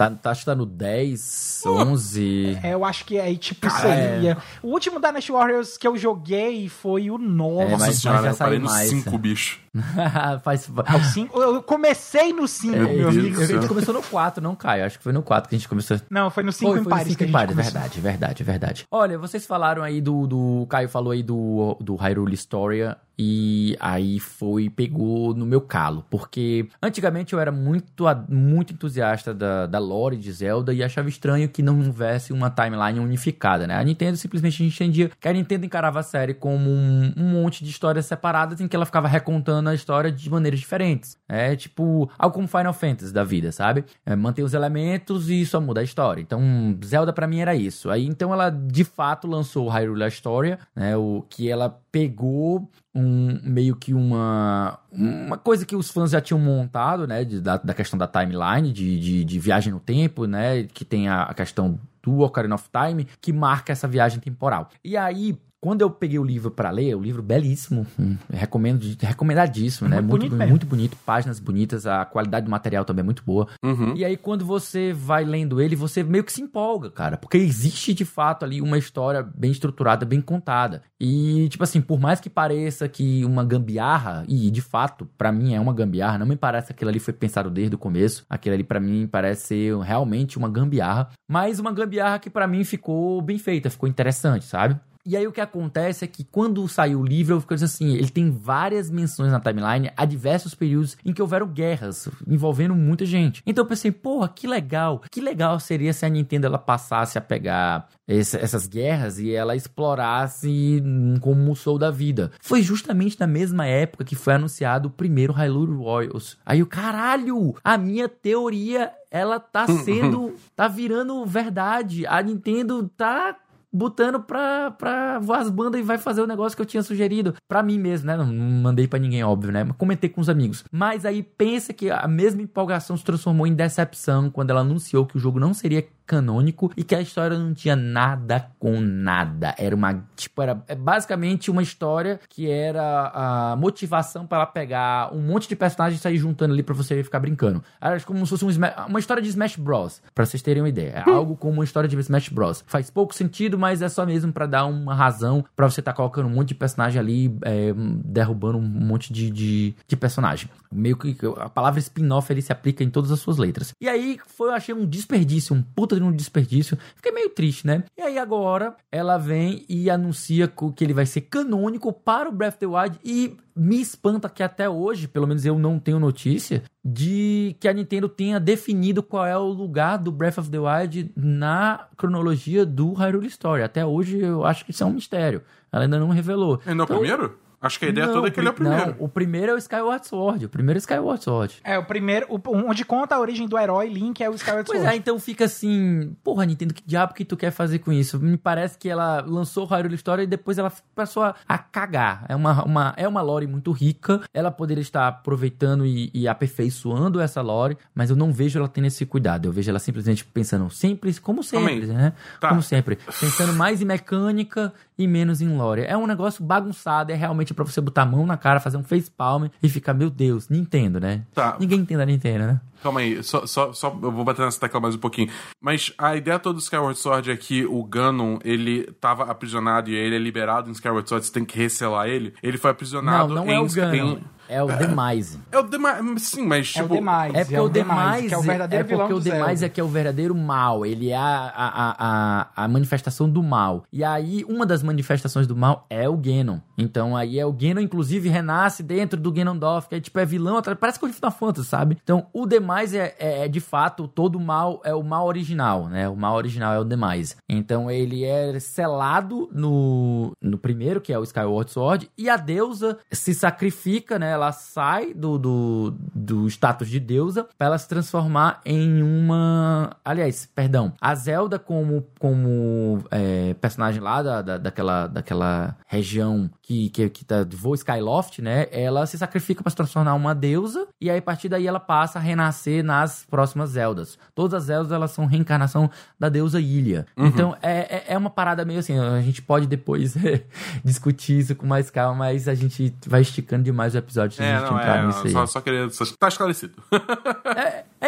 Tá, tá, acho que tá no 10, 11. É, eu acho que aí, tipo, seria. É. O último Dynasty Warriors que eu joguei foi o 9. É, mas, mas já saiu mais. 5, bicho. *laughs* Faz... É cinco, eu comecei no 5, é, meu amigo. A gente começou no 4, não, Caio? Acho que foi no 4 que a gente começou. Não, foi no 5 em Paris. Foi no 5 em Paris, verdade, verdade, verdade. Olha, vocês falaram aí do. do Caio falou aí do, do Hyrule Historia. E aí foi, pegou no meu calo. Porque antigamente eu era muito, muito entusiasta da, da lore de Zelda e achava estranho que não houvesse uma timeline unificada, né? A Nintendo simplesmente entendia que a Nintendo encarava a série como um, um monte de histórias separadas em que ela ficava recontando a história de maneiras diferentes. É tipo algo como Final Fantasy da vida, sabe? É, mantém os elementos e só muda a história. Então, Zelda para mim era isso. Aí então ela de fato lançou Hyrule Historia, né? O que ela pegou um meio que uma uma coisa que os fãs já tinham montado, né, de, da, da questão da timeline, de, de, de, viagem no tempo, né, que tem a, a questão do Ocarina of Time, que marca essa viagem temporal. E aí, quando eu peguei o livro para ler, o livro belíssimo, hum, recomendo, recomendadíssimo, né? Muito, muito bonito, muito bonito, páginas bonitas, a qualidade do material também é muito boa. Uhum. E aí, quando você vai lendo ele, você meio que se empolga, cara, porque existe de fato ali uma história bem estruturada, bem contada. E, tipo assim, por mais que pareça que uma gambiarra, e de fato, para mim é uma gambiarra, não me parece que aquilo ali foi pensado desde o começo. Aquilo ali, para mim, parece ser realmente uma gambiarra, mas uma gambiarra que para mim ficou bem feita, ficou interessante, sabe? E aí o que acontece é que quando saiu o livro, eu fico assim, ele tem várias menções na timeline a diversos períodos em que houveram guerras envolvendo muita gente. Então eu pensei, porra, que legal. Que legal seria se a Nintendo ela passasse a pegar esse, essas guerras e ela explorasse como o Soul da vida. Foi justamente na mesma época que foi anunciado o primeiro Hyrule Royals. Aí o caralho, a minha teoria ela tá *laughs* sendo, tá virando verdade. A Nintendo tá botando pra, pra voar as bandas e vai fazer o negócio que eu tinha sugerido. Pra mim mesmo, né? Não, não mandei para ninguém, óbvio, né? Mas comentei com os amigos. Mas aí pensa que a mesma empolgação se transformou em decepção quando ela anunciou que o jogo não seria canônico e que a história não tinha nada com nada. Era uma, tipo, era é basicamente uma história que era a motivação para ela pegar um monte de personagens e sair juntando ali para você ficar brincando. Era como se fosse um, uma história de Smash Bros, para vocês terem uma ideia. É hum. algo como uma história de Smash Bros. Faz pouco sentido, mas é só mesmo para dar uma razão para você estar tá colocando um monte de personagem ali, é, derrubando um monte de, de, de personagem. Meio que a palavra spin-off ele se aplica em todas as suas letras. E aí foi, eu achei um desperdício, um puta de um desperdício. Fiquei meio triste, né? E aí agora ela vem e anuncia que ele vai ser canônico para o Breath of the Wild e me espanta que até hoje, pelo menos eu não tenho notícia, de que a Nintendo tenha definido qual é o lugar do Breath of the Wild na cronologia do Hyrule Story. Até hoje eu acho que isso é um mistério. Ela ainda não revelou. É no então, primeiro? Acho que a ideia não, toda é que ele é o primeiro. Não, o primeiro é o Skyward Sword. O primeiro é o Skyward Sword. É, o primeiro, o, onde conta a origem do herói Link é o Skyward pois Sword. Pois é, então fica assim, porra, Nintendo, que diabo que tu quer fazer com isso? Me parece que ela lançou o Hyrule Story e depois ela passou a, a cagar. É uma, uma, é uma lore muito rica, ela poderia estar aproveitando e, e, aperfeiçoando essa lore, mas eu não vejo ela tendo esse cuidado. Eu vejo ela simplesmente pensando simples, como sempre, né? Tá. Como sempre. Pensando mais em mecânica e menos em lore. É um negócio bagunçado, é realmente para você botar a mão na cara, fazer um face palm e ficar, meu Deus, Nintendo, né? Tá. Ninguém entende a Nintendo, né? Calma aí, só, só, só eu vou bater nessa tecla mais um pouquinho. Mas a ideia toda do Skyward Sword é que o Ganon, ele tava aprisionado e ele é liberado em Skyward Sword, você tem que recelar ele. Ele foi aprisionado não, não em... É o Ganon. Em... É o Demise. É o Demise, sim, mas tipo... É o tipo, Demise. É porque é o Demise, que é o verdadeiro é porque o Demise é que é o verdadeiro mal. Ele é a, a, a, a, manifestação do mal. E aí, uma das manifestações do mal é o Ganon. Então, aí é o Ganon, inclusive, renasce dentro do Ganondorf, que é tipo, é vilão, parece que é o Final Fantasy, sabe? Então, o Demise é, é, é, de fato, todo o mal, é o mal original, né? O mal original é o Demise. Então, ele é selado no, no primeiro, que é o Skyward Sword, e a deusa se sacrifica, né? Ela sai do, do, do status de deusa para ela se transformar em uma. Aliás, perdão. A Zelda, como, como é, personagem lá da, da, daquela, daquela região que, que, que tá voo Skyloft, né? Ela se sacrifica para se transformar em uma deusa. E aí, a partir daí, ela passa a renascer nas próximas Zeldas. Todas as Zeldas elas são reencarnação da deusa Ilha. Uhum. Então, é, é, é, uma parada meio assim. A gente pode depois *laughs* discutir isso com mais calma, mas a gente vai esticando demais o episódio pode é, não, entrar é, nisso aí. Só, só queria. Tá esclarecido.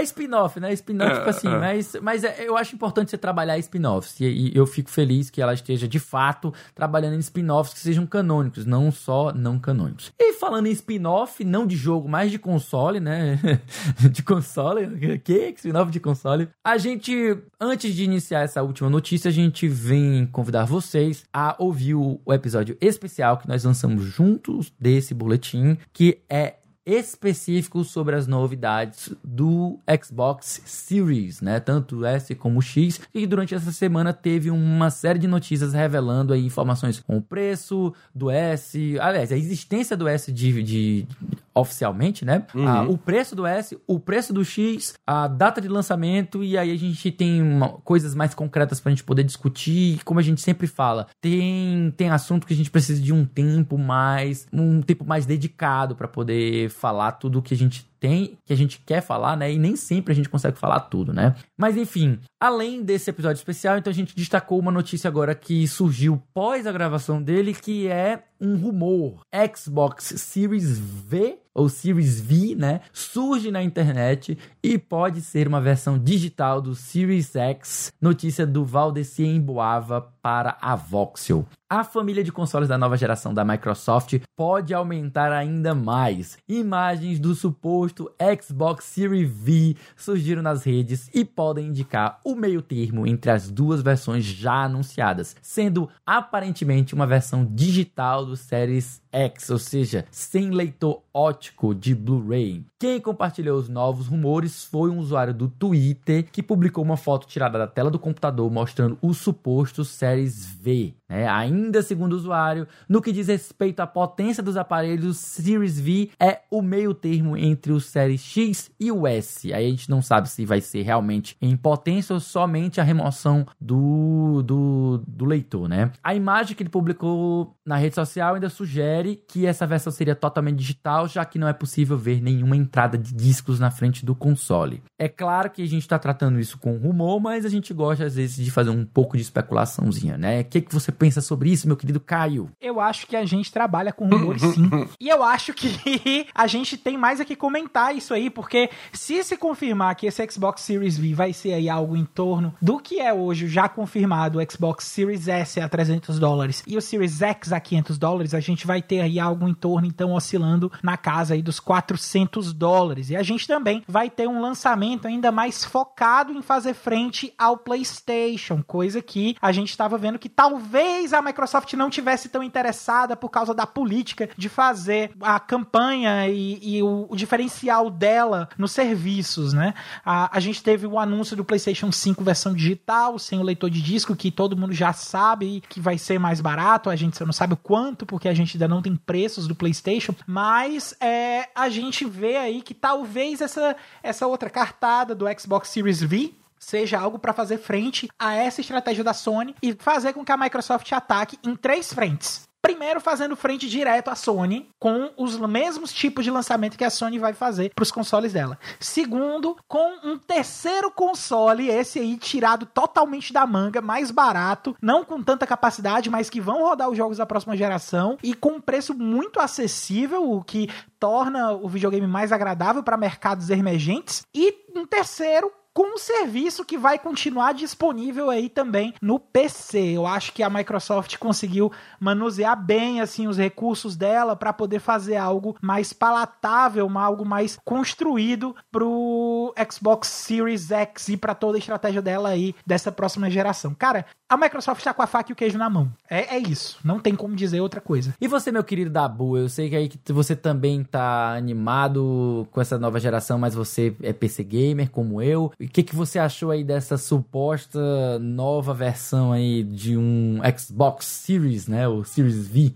É, spin-off, né? Spin-off, é, tipo assim, é. mas, mas é, eu acho importante você trabalhar spin-offs. E, e, eu fico feliz que ela esteja, de fato, trabalhando em spin-offs que sejam canônicos, não só não canônicos. E falando em spin-off, não de jogo, mas de console, né? *laughs* de console. Que? Spin-off de console. A gente, antes de iniciar essa última notícia, a gente vem convidar vocês a ouvir o, o episódio especial que nós lançamos juntos desse boletim, que é específico sobre as novidades do Xbox Series, né? Tanto S como X. E durante essa semana teve uma série de notícias revelando aí informações com o preço do S, aliás, a existência do S de, de oficialmente, né? Ah, o preço do S, o preço do X, a data de lançamento, e aí a gente tem uma- coisas mais concretas pra gente poder discutir. E Como a gente sempre fala, tem, tem assunto que a gente precisa de um tempo mais, um tempo mais dedicado pra poder falar tudo o que a gente tem, que a gente quer falar, né? E nem sempre a gente consegue falar tudo, né? Mas enfim, além desse episódio especial, então a gente destacou uma notícia agora que surgiu pós a gravação dele, que é um rumor. Xbox Series V ou Series V, né? Surge na internet e pode ser uma versão digital do Series X. Notícia do Valdeci Emboava para a Voxel. A família de consoles da nova geração da Microsoft pode aumentar ainda mais. Imagens do suposto Xbox Series V surgiram nas redes e podem indicar o meio termo entre as duas versões já anunciadas, sendo aparentemente uma versão digital do Series X, ou seja, sem leitor óptico de Blu-ray. Quem compartilhou os novos rumores foi um usuário do Twitter que publicou uma foto tirada da tela do computador mostrando o suposto Series V. né? ainda segundo o usuário, no que diz respeito à potência dos aparelhos, o Series V é o meio termo entre o Series X e o S. Aí a gente não sabe se vai ser realmente em potência ou somente a remoção do, do, do leitor, né? A imagem que ele publicou na rede social ainda sugere que essa versão seria totalmente digital, já que não é possível ver nenhuma entrada de discos na frente do console. É claro que a gente está tratando isso com rumor, mas a gente gosta às vezes de fazer um pouco de especulaçãozinha, né? O que, que você pensa sobre isso, meu querido Caio? Eu acho que a gente trabalha com rumores sim. *laughs* E eu acho que *laughs* a gente tem mais a que comentar isso aí, porque se se confirmar que esse Xbox Series V vai ser aí algo em torno do que é hoje o já confirmado o Xbox Series S a 300 dólares e o Series X a 500 dólares, a gente vai ter aí algo em torno, então, oscilando na casa aí dos 400 dólares. E a gente também vai ter um lançamento ainda mais focado em fazer frente ao PlayStation, coisa que a gente estava vendo que talvez a Microsoft não tivesse tão interessada por causa da política de fazer a campanha e, e o, o diferencial dela nos serviços, né? A, a gente teve o anúncio do PlayStation 5 versão digital, sem o leitor de disco, que todo mundo já sabe que vai ser mais barato, a gente só não sabe o quanto, porque a gente ainda não tem preços do PlayStation, mas é, a gente vê aí que talvez essa, essa outra cartada do Xbox Series V seja algo para fazer frente a essa estratégia da Sony e fazer com que a Microsoft ataque em três frentes. Primeiro, fazendo frente direto à Sony, com os mesmos tipos de lançamento que a Sony vai fazer para os consoles dela. Segundo, com um terceiro console, esse aí tirado totalmente da manga, mais barato, não com tanta capacidade, mas que vão rodar os jogos da próxima geração e com um preço muito acessível, o que torna o videogame mais agradável para mercados emergentes. E um terceiro, com um serviço que vai continuar disponível aí também no PC. Eu acho que a Microsoft conseguiu manusear bem assim os recursos dela para poder fazer algo mais palatável, algo mais construído pro Xbox Series X e para toda a estratégia dela aí dessa próxima geração. Cara, a Microsoft tá com a faca e o queijo na mão. É, é isso. Não tem como dizer outra coisa. E você, meu querido Dabu, eu sei que aí que você também tá animado com essa nova geração, mas você é PC gamer como eu. O que, que você achou aí dessa suposta nova versão aí de um Xbox Series, né? O Series V?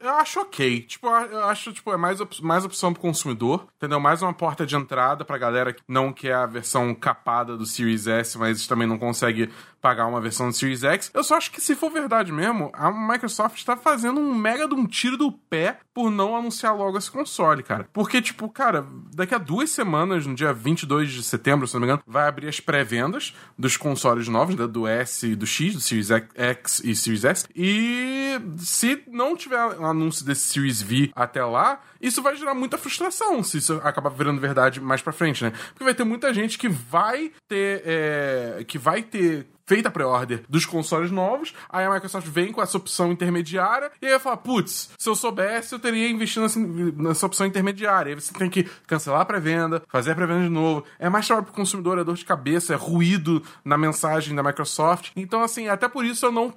Eu acho ok. Tipo, eu acho, tipo, é mais, op- mais opção pro consumidor, entendeu? Mais uma porta de entrada pra galera que não quer a versão capada do Series S, mas também não consegue pagar uma versão do Series X. Eu só acho que se for verdade mesmo, a Microsoft tá fazendo um mega de um tiro do pé por não anunciar logo esse console, cara. Porque, tipo, cara, daqui a duas semanas, no dia 22 de setembro, se não me engano, vai abrir as pré-vendas dos consoles novos, né, do S e do X, do Series X e Series S. E se não tiver um anúncio desse Series V até lá, isso vai gerar muita frustração se isso acabar virando verdade mais pra frente, né? Porque vai ter muita gente que vai ter. é, que vai ter feita a pré-order dos consoles novos, aí a Microsoft vem com essa opção intermediária, e aí eu falo, putz, se eu soubesse, eu teria investido nessa, nessa opção intermediária. Aí você tem que cancelar a pré-venda, fazer a pré-venda de novo. É mais trabalho pro consumidor, é dor de cabeça, é ruído na mensagem da Microsoft. Então, assim, até por isso eu não.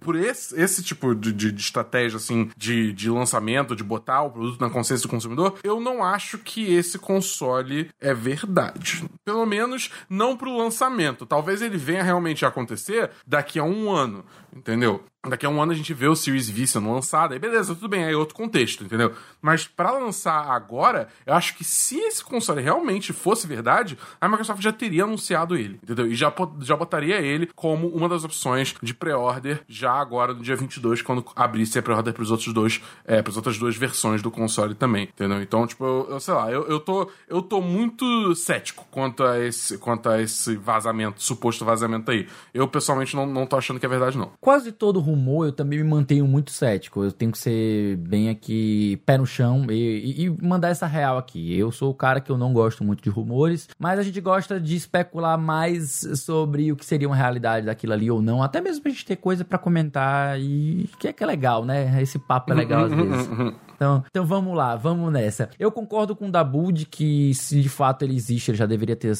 Por esse, esse tipo de, de- de estratégia, assim, de, de lançamento, de botar o produto na consciência do consumidor, eu não acho que esse console é verdade. Pelo menos não pro lançamento. Talvez ele venha realmente a acontecer daqui a um ano, entendeu? Daqui a um ano a gente vê o Series V sendo lançado, aí beleza, tudo bem, aí é outro contexto, entendeu? Mas para lançar agora, eu acho que se esse console realmente fosse verdade, a Microsoft já teria anunciado ele, entendeu? E já, já botaria ele como uma das opções de pré-order já agora no dia 22, quando abrisse a pré-order pros outros dois, é, pras outras duas versões do console também, entendeu? Então, tipo, eu, eu sei lá, eu, eu, tô, eu tô muito cético quanto a esse, quanto a esse vazamento, suposto vazamento aí. Eu, pessoalmente, não, não tô achando que é verdade, não. Quase todo rumor, eu também me mantenho muito cético. Eu tenho que ser bem aqui, pé no chão e, e, mandar essa real aqui. Eu sou o cara que eu não gosto muito de rumores, mas a gente gosta de especular mais sobre o que seria uma realidade daquilo ali ou não, até mesmo pra gente ter coisa para comentar e que é que é legal, né? Esse papo é legal às vezes. Então, então vamos lá, vamos nessa. Eu concordo com o Dabu de que se de fato ele existe, ele já deveria ter,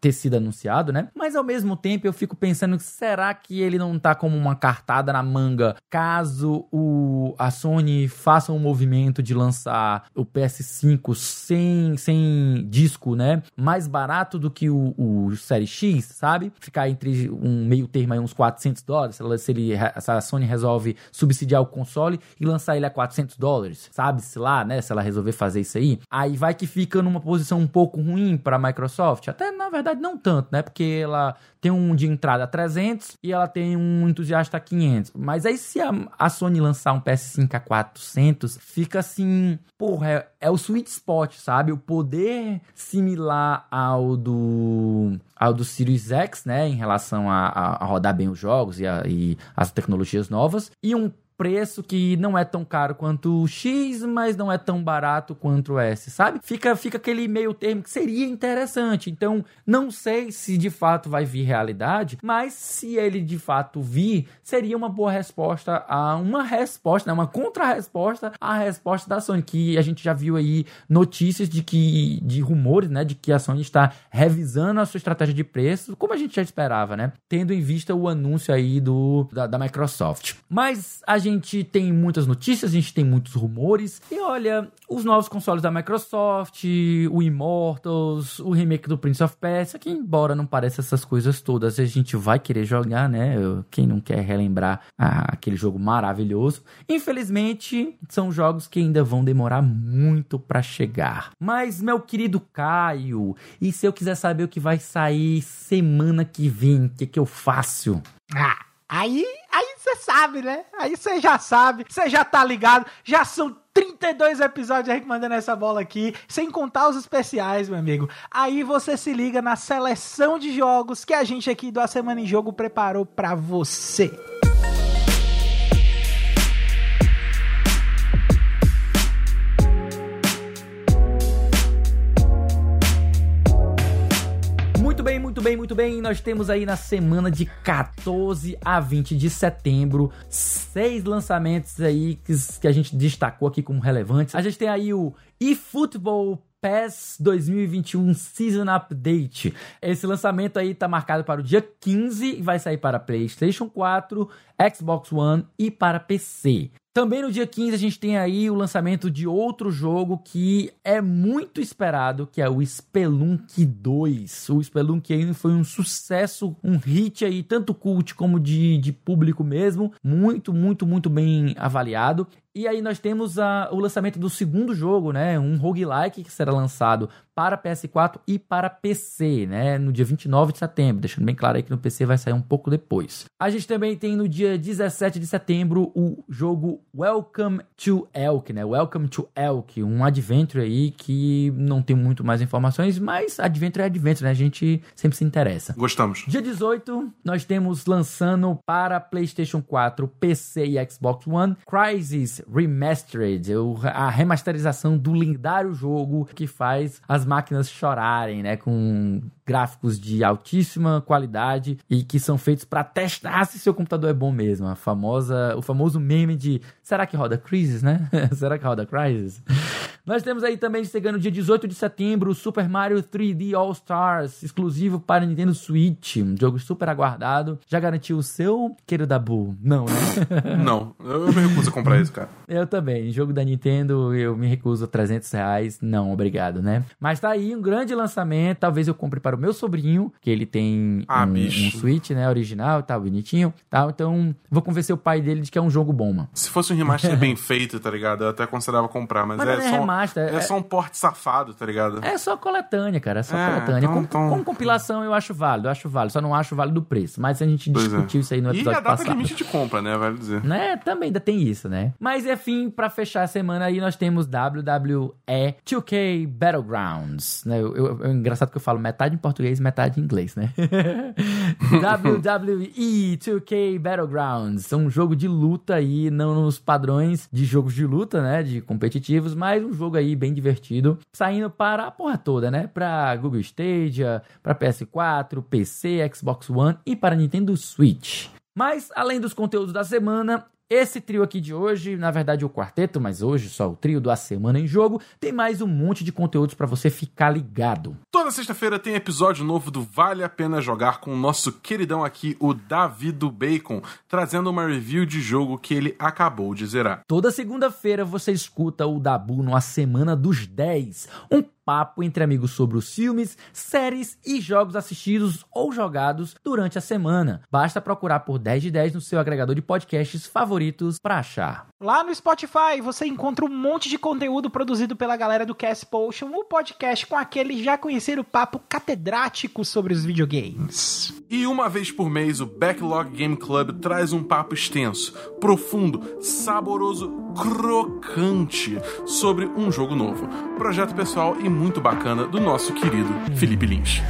ter sido anunciado, né? Mas ao mesmo tempo eu fico pensando, será que ele não tá como uma cartada na manga caso o, a Sony faça um movimento de lançar o PS5 sem, sem disco, né? Mais barato do que o, o Série X, sabe? Ficar entre um meio termo aí, uns 400 dólares, se, ele, se a Sony resolve subsidiar o console e lançar ele a 400 dólares, sabe? Sabe-se lá, né, se ela resolver fazer isso aí, aí vai que fica numa posição um pouco ruim para a Microsoft. Até na verdade não tanto, né? Porque ela tem um de entrada a 300 e ela tem um entusiasta a 500. Mas aí se a, a Sony lançar um PS5 a 400, fica assim, porra, é, é o sweet spot, sabe? O poder similar ao do ao do Series X, né, em relação a, a, a rodar bem os jogos e, a, e as tecnologias novas, e um preço que não é tão caro quanto o X, mas não é tão barato quanto o S, sabe? Fica, fica aquele meio termo que seria interessante. Então, não sei se de fato vai vir realidade, mas se ele de fato vir, seria uma boa resposta a uma resposta, né? uma contra-resposta à resposta da Sony, que a gente já viu aí notícias de que de rumores, né, de que a Sony está revisando a sua estratégia de preço, como a gente já esperava, né? Tendo em vista o anúncio aí do da, da Microsoft. Mas a gente tem muitas notícias, a gente tem muitos rumores. E olha, os novos consoles da Microsoft, o Immortals, o remake do Prince of Persia, que embora não pareça essas coisas todas, a gente vai querer jogar, né? Quem não quer relembrar ah, aquele jogo maravilhoso. Infelizmente, são jogos que ainda vão demorar muito para chegar. Mas, meu querido Caio, e se eu quiser saber o que vai sair semana que vem, o que, que eu faço? Ah, aí você sabe, né? Aí você já sabe, você já tá ligado. Já são 32 episódios a gente mandando essa bola aqui, sem contar os especiais, meu amigo. Aí você se liga na seleção de jogos que a gente aqui do A Semana em Jogo preparou para você. Bem, muito bem. Nós temos aí na semana de 14 a 20 de setembro seis lançamentos aí que, que a gente destacou aqui como relevantes. A gente tem aí o eFootball PES 2021 Season Update. Esse lançamento aí tá marcado para o dia 15 e vai sair para PlayStation 4, Xbox One e para PC. Também no dia 15 a gente tem aí o lançamento de outro jogo que é muito esperado, que é o Spelunk 2. O Spelunk aí foi um sucesso, um hit aí, tanto cult como de, de público mesmo. Muito, muito, muito bem avaliado. E aí nós temos a, o lançamento do segundo jogo, né? Um roguelike que será lançado para PS4 e para PC, né? No dia 29 de setembro, deixando bem claro aí que no PC vai sair um pouco depois. A gente também tem no dia 17 de setembro o jogo Welcome to Elk, né? Welcome to Elk, um adventure aí que não tem muito mais informações, mas adventure é adventure, né? A gente sempre se interessa. Gostamos. Dia 18, nós temos lançando para PlayStation 4, PC e Xbox One Crysis Remastered, a remasterização do lendário jogo que faz as máquinas chorarem, né? Com gráficos de altíssima qualidade e que são feitos para testar se seu computador é bom mesmo. A famosa, o famoso meme de será que roda Crisis, né? *laughs* será que roda Crisis? Nós temos aí também chegando dia 18 de setembro o Super Mario 3D All Stars, exclusivo para Nintendo Switch. Um jogo super aguardado. Já garantiu o seu, querido Dabu? Não, né? *laughs* Não, eu me recuso a comprar isso, cara. eu também. Jogo da Nintendo, eu me recuso a 300 reais. Não, obrigado, né? Mas tá aí um grande lançamento. Talvez eu compre para o meu sobrinho, que ele tem Ah, um, um Switch, né? Original e tal, bonitinho. Tal. Então, vou convencer o pai dele de que é um jogo bom, mano. Se fosse um remaster bem feito, tá ligado? Eu até considerava comprar, mas, Mas é, é só, remaster, é, é- só um porte safado, tá ligado? É só coletânea, cara. É só É, coletânea. então- Com, então- com compilação eu acho válido, eu acho válido. Só não acho válido o preço. Mas a gente Pois é. discutiu isso aí no E episódio a data passado. limite de compra, né? Vale dizer. Né? Também ainda tem isso, né? Mas enfim, pra fechar a semana aí, nós temos WWE 2K Battlegrounds. Né? Eu, eu- é engraçado que eu falo metade em português e metade em inglês, né? *laughs* WWE 2K Battlegrounds. É um jogo de luta aí, não nos padrões de jogos de luta, né? De competitivos, mas um jogo aí bem divertido. Saindo para a porra toda, né? Pra Google Stadia, pra PS4, PC, Xbox One e para Nintendo Switch. Mas, além dos conteúdos da semana, esse trio aqui de hoje, na verdade o quarteto, mas hoje só o trio da semana em jogo, tem mais um monte de conteúdos pra você ficar ligado. Toda sexta-feira tem episódio novo do Vale a Pena Jogar com o nosso queridão aqui, o Davi do Bacon, trazendo uma review de jogo que ele acabou de zerar. Toda segunda-feira você escuta o Dabu no A Semana dos 10, um papo entre amigos sobre os filmes, séries e jogos assistidos ou jogados durante a semana. Basta procurar por 10 de 10 no seu agregador de podcasts favoritos pra achar. Lá no Spotify você encontra um monte de conteúdo produzido pela galera do Cast Potion, o podcast com aquele já conhecido papo catedrático sobre os videogames. E uma vez por mês, o Backlog Game Club traz um papo extenso, profundo, saboroso, crocante sobre um jogo novo. Projeto pessoal e muito bacana do nosso querido Felipe Lins.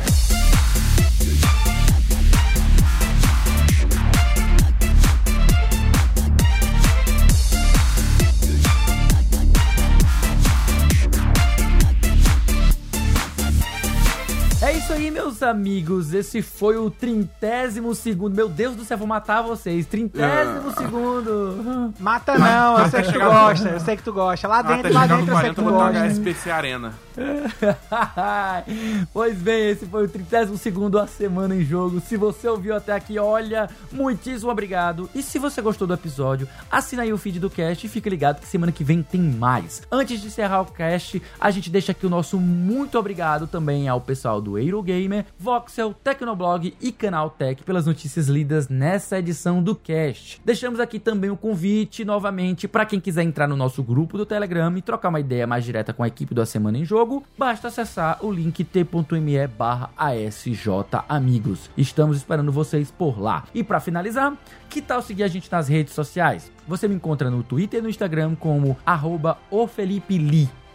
É isso aí, meus amigos. Esse foi o trintésimo segundo. Meu Deus do céu, vou matar vocês. Trintésimo segundo. Mata não, eu sei que tu gosta, eu sei que tu gosta. Lá dentro, lá dentro eu sei que 40, tu eu vou dar gosta. HSPC Arena. *laughs* pois bem, esse foi o 32 segundo A Semana em Jogo. Se você ouviu até aqui, olha, muitíssimo obrigado. E se você gostou do episódio, assina aí o feed do cast e fica ligado que semana que vem tem mais. Antes de encerrar o cast, a gente deixa aqui o nosso muito obrigado também ao pessoal do Eurogamer, Voxel, Tecnoblog e Canal Tech pelas notícias lidas nessa edição do cast. Deixamos aqui também o convite novamente para quem quiser entrar no nosso grupo do Telegram e trocar uma ideia mais direta com a equipe do A Semana em Jogo, basta acessar o link t.me barra ASJ Amigos. Estamos esperando vocês por lá. E para finalizar, que tal seguir a gente nas redes sociais? Você me encontra no Twitter e no Instagram como arroba.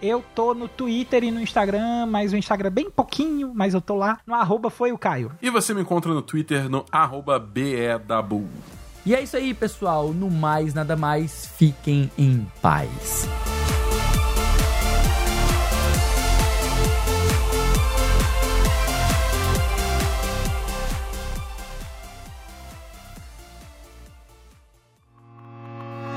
Eu tô no Twitter e no Instagram, mas o Instagram bem pouquinho, mas eu tô lá. No arroba foi o Caio. E você me encontra no Twitter no arroba BEDabu. E é isso aí, pessoal. No mais, nada mais, fiquem em paz.